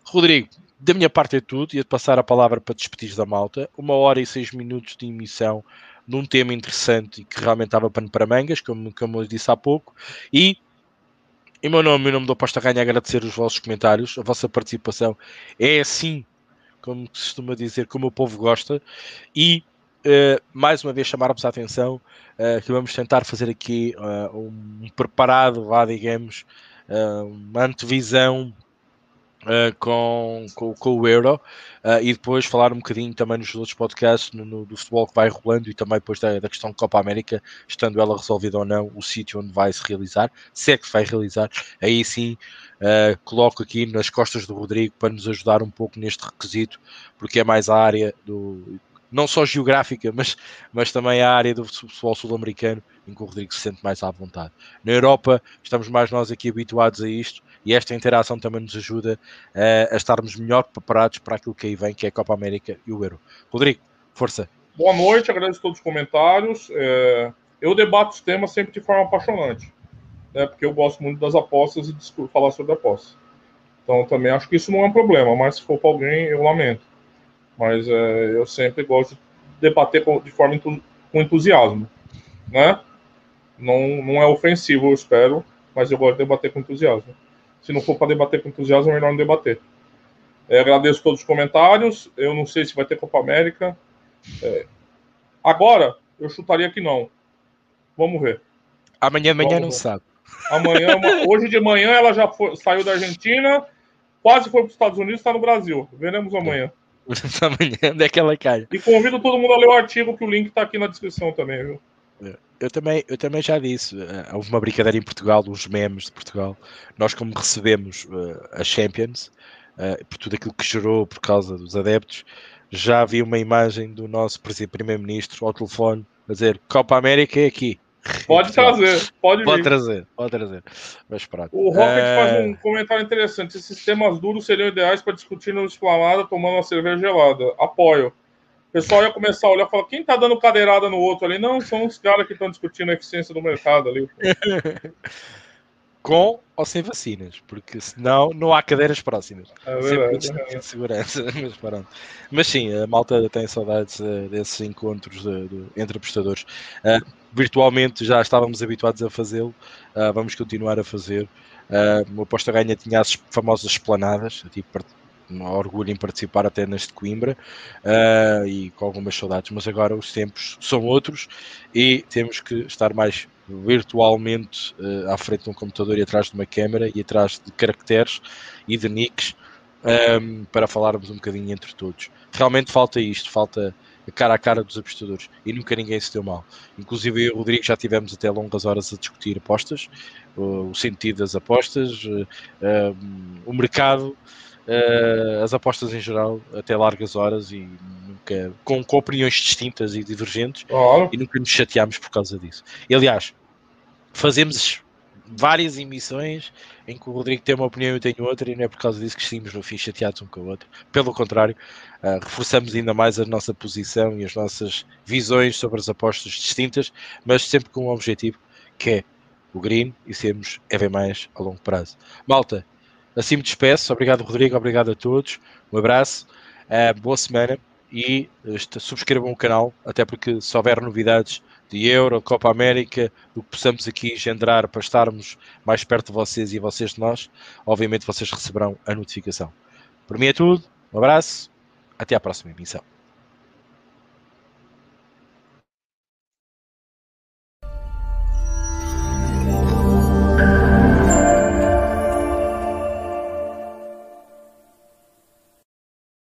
Rodrigo, da minha parte é tudo. Ia passar a palavra para despedir da malta. Uma hora e seis minutos de emissão num tema interessante e que realmente estava pano para mangas, como, como eu disse há pouco. E em meu nome, em nome do Aposta Ganha, agradecer os vossos comentários, a vossa participação. É assim, como costuma dizer, como o povo gosta. E uh, mais uma vez chamar-vos a atenção uh, que vamos tentar fazer aqui uh, um preparado, vá, digamos, uma antevisão Uh, com, com, com, o Euro uh, e depois falar um bocadinho também nos outros podcasts no, no, do futebol que vai rolando e também depois da, da questão de Copa América, estando ela resolvida ou não, o sítio onde vai se realizar, se é que se vai realizar, aí sim uh, coloco aqui nas costas do Rodrigo para nos ajudar um pouco neste requisito, porque é mais a área do não só geográfica, mas, mas também a área do futebol sul-americano, em que o Rodrigo se sente mais à vontade. Na Europa, estamos mais nós aqui habituados a isto, e esta interação também nos ajuda uh, a estarmos melhor preparados para aquilo que aí vem, que é a Copa América e o Euro. Rodrigo, força. Boa noite, agradeço todos os comentários. É, eu debato os temas sempre de forma apaixonante, né, porque eu gosto muito das apostas e de falar sobre apostas. Então, também acho que isso não é um problema, mas se for para alguém, eu lamento. Mas é, eu sempre gosto de debater de forma com entusiasmo, né? Não, não é ofensivo, eu espero, mas eu gosto de debater com entusiasmo. Se não for para debater com entusiasmo, é melhor não debater. É, agradeço todos os comentários. Eu não sei se vai ter Copa América. É, agora, eu chutaria que não. Vamos ver. Amanhã, amanhã não sabe. Amanhã, hoje de manhã ela já foi, saiu da Argentina, quase foi para os Estados Unidos, está no Brasil. Veremos amanhã. amanhã, onde é que ela cai? E convido todo mundo a ler o artigo, que o link está aqui na descrição também, viu? Eu também, eu também já disse, uh, houve uma brincadeira em Portugal, dos memes de Portugal. Nós, como recebemos uh, a Champions, uh, por tudo aquilo que gerou por causa dos adeptos, já havia uma imagem do nosso primeiro-ministro ao telefone a dizer Copa América é aqui. Pode trazer, pode, pode trazer, pode trazer. Mas pronto. O Rocket faz um comentário interessante. Esses temas duros seriam ideais para discutir no esplanada tomando uma cerveja gelada. Apoio. Pessoal ia começar a olhar e falar: quem tá dando cadeirada no outro ali? Não, são os caras que estão discutindo a eficiência do mercado ali. Com ou sem vacinas, porque senão não há cadeiras próximas. É verdade, Sempre é segurança. Mas, pronto. mas sim, a malta tem saudades uh, desses encontros de, de, entre apostadores. Uh, virtualmente já estávamos habituados a fazê-lo, uh, vamos continuar a fazer. Uh, o Aposta Ganha tinha as famosas esplanadas, tipo um orgulho em participar até neste Coimbra uh, e com algumas saudades, mas agora os tempos são outros e temos que estar mais virtualmente uh, à frente de um computador e atrás de uma câmera e atrás de caracteres e de nicks um, ehm, para falarmos um bocadinho entre todos. Realmente falta isto, falta a cara a cara dos apostadores e nunca ninguém se deu mal. Inclusive eu e o Rodrigo já tivemos até longas horas a discutir apostas, o, sentido das apostas, uh, o mercado uh, as apostas em geral até largas horas e nunca com, com opiniões distintas e divergentes e nunca nos chateámos por causa disso. E, aliás, fazemos várias emissões em que o Rodrigo tem uma opinião e eu tenho outra, e não é por causa disso que estivemos no fim chateados um com o outro. Pelo contrário, uh, reforçamos ainda mais a nossa posição e as nossas visões sobre as apostas distintas, mas sempre com um objetivo que é o green e sermos EV mais a longo prazo. Malta, assim me despeço. Obrigado, Rodrigo. Obrigado a todos. Um abraço. Uh, boa semana e uh, subscrevam o canal, até porque se houver novidades de Euro, Copa América, do que possamos aqui engendrar para estarmos mais perto de vocês e vocês de nós, obviamente vocês receberão a notificação. Por mim é tudo, um abraço, até à próxima emissão.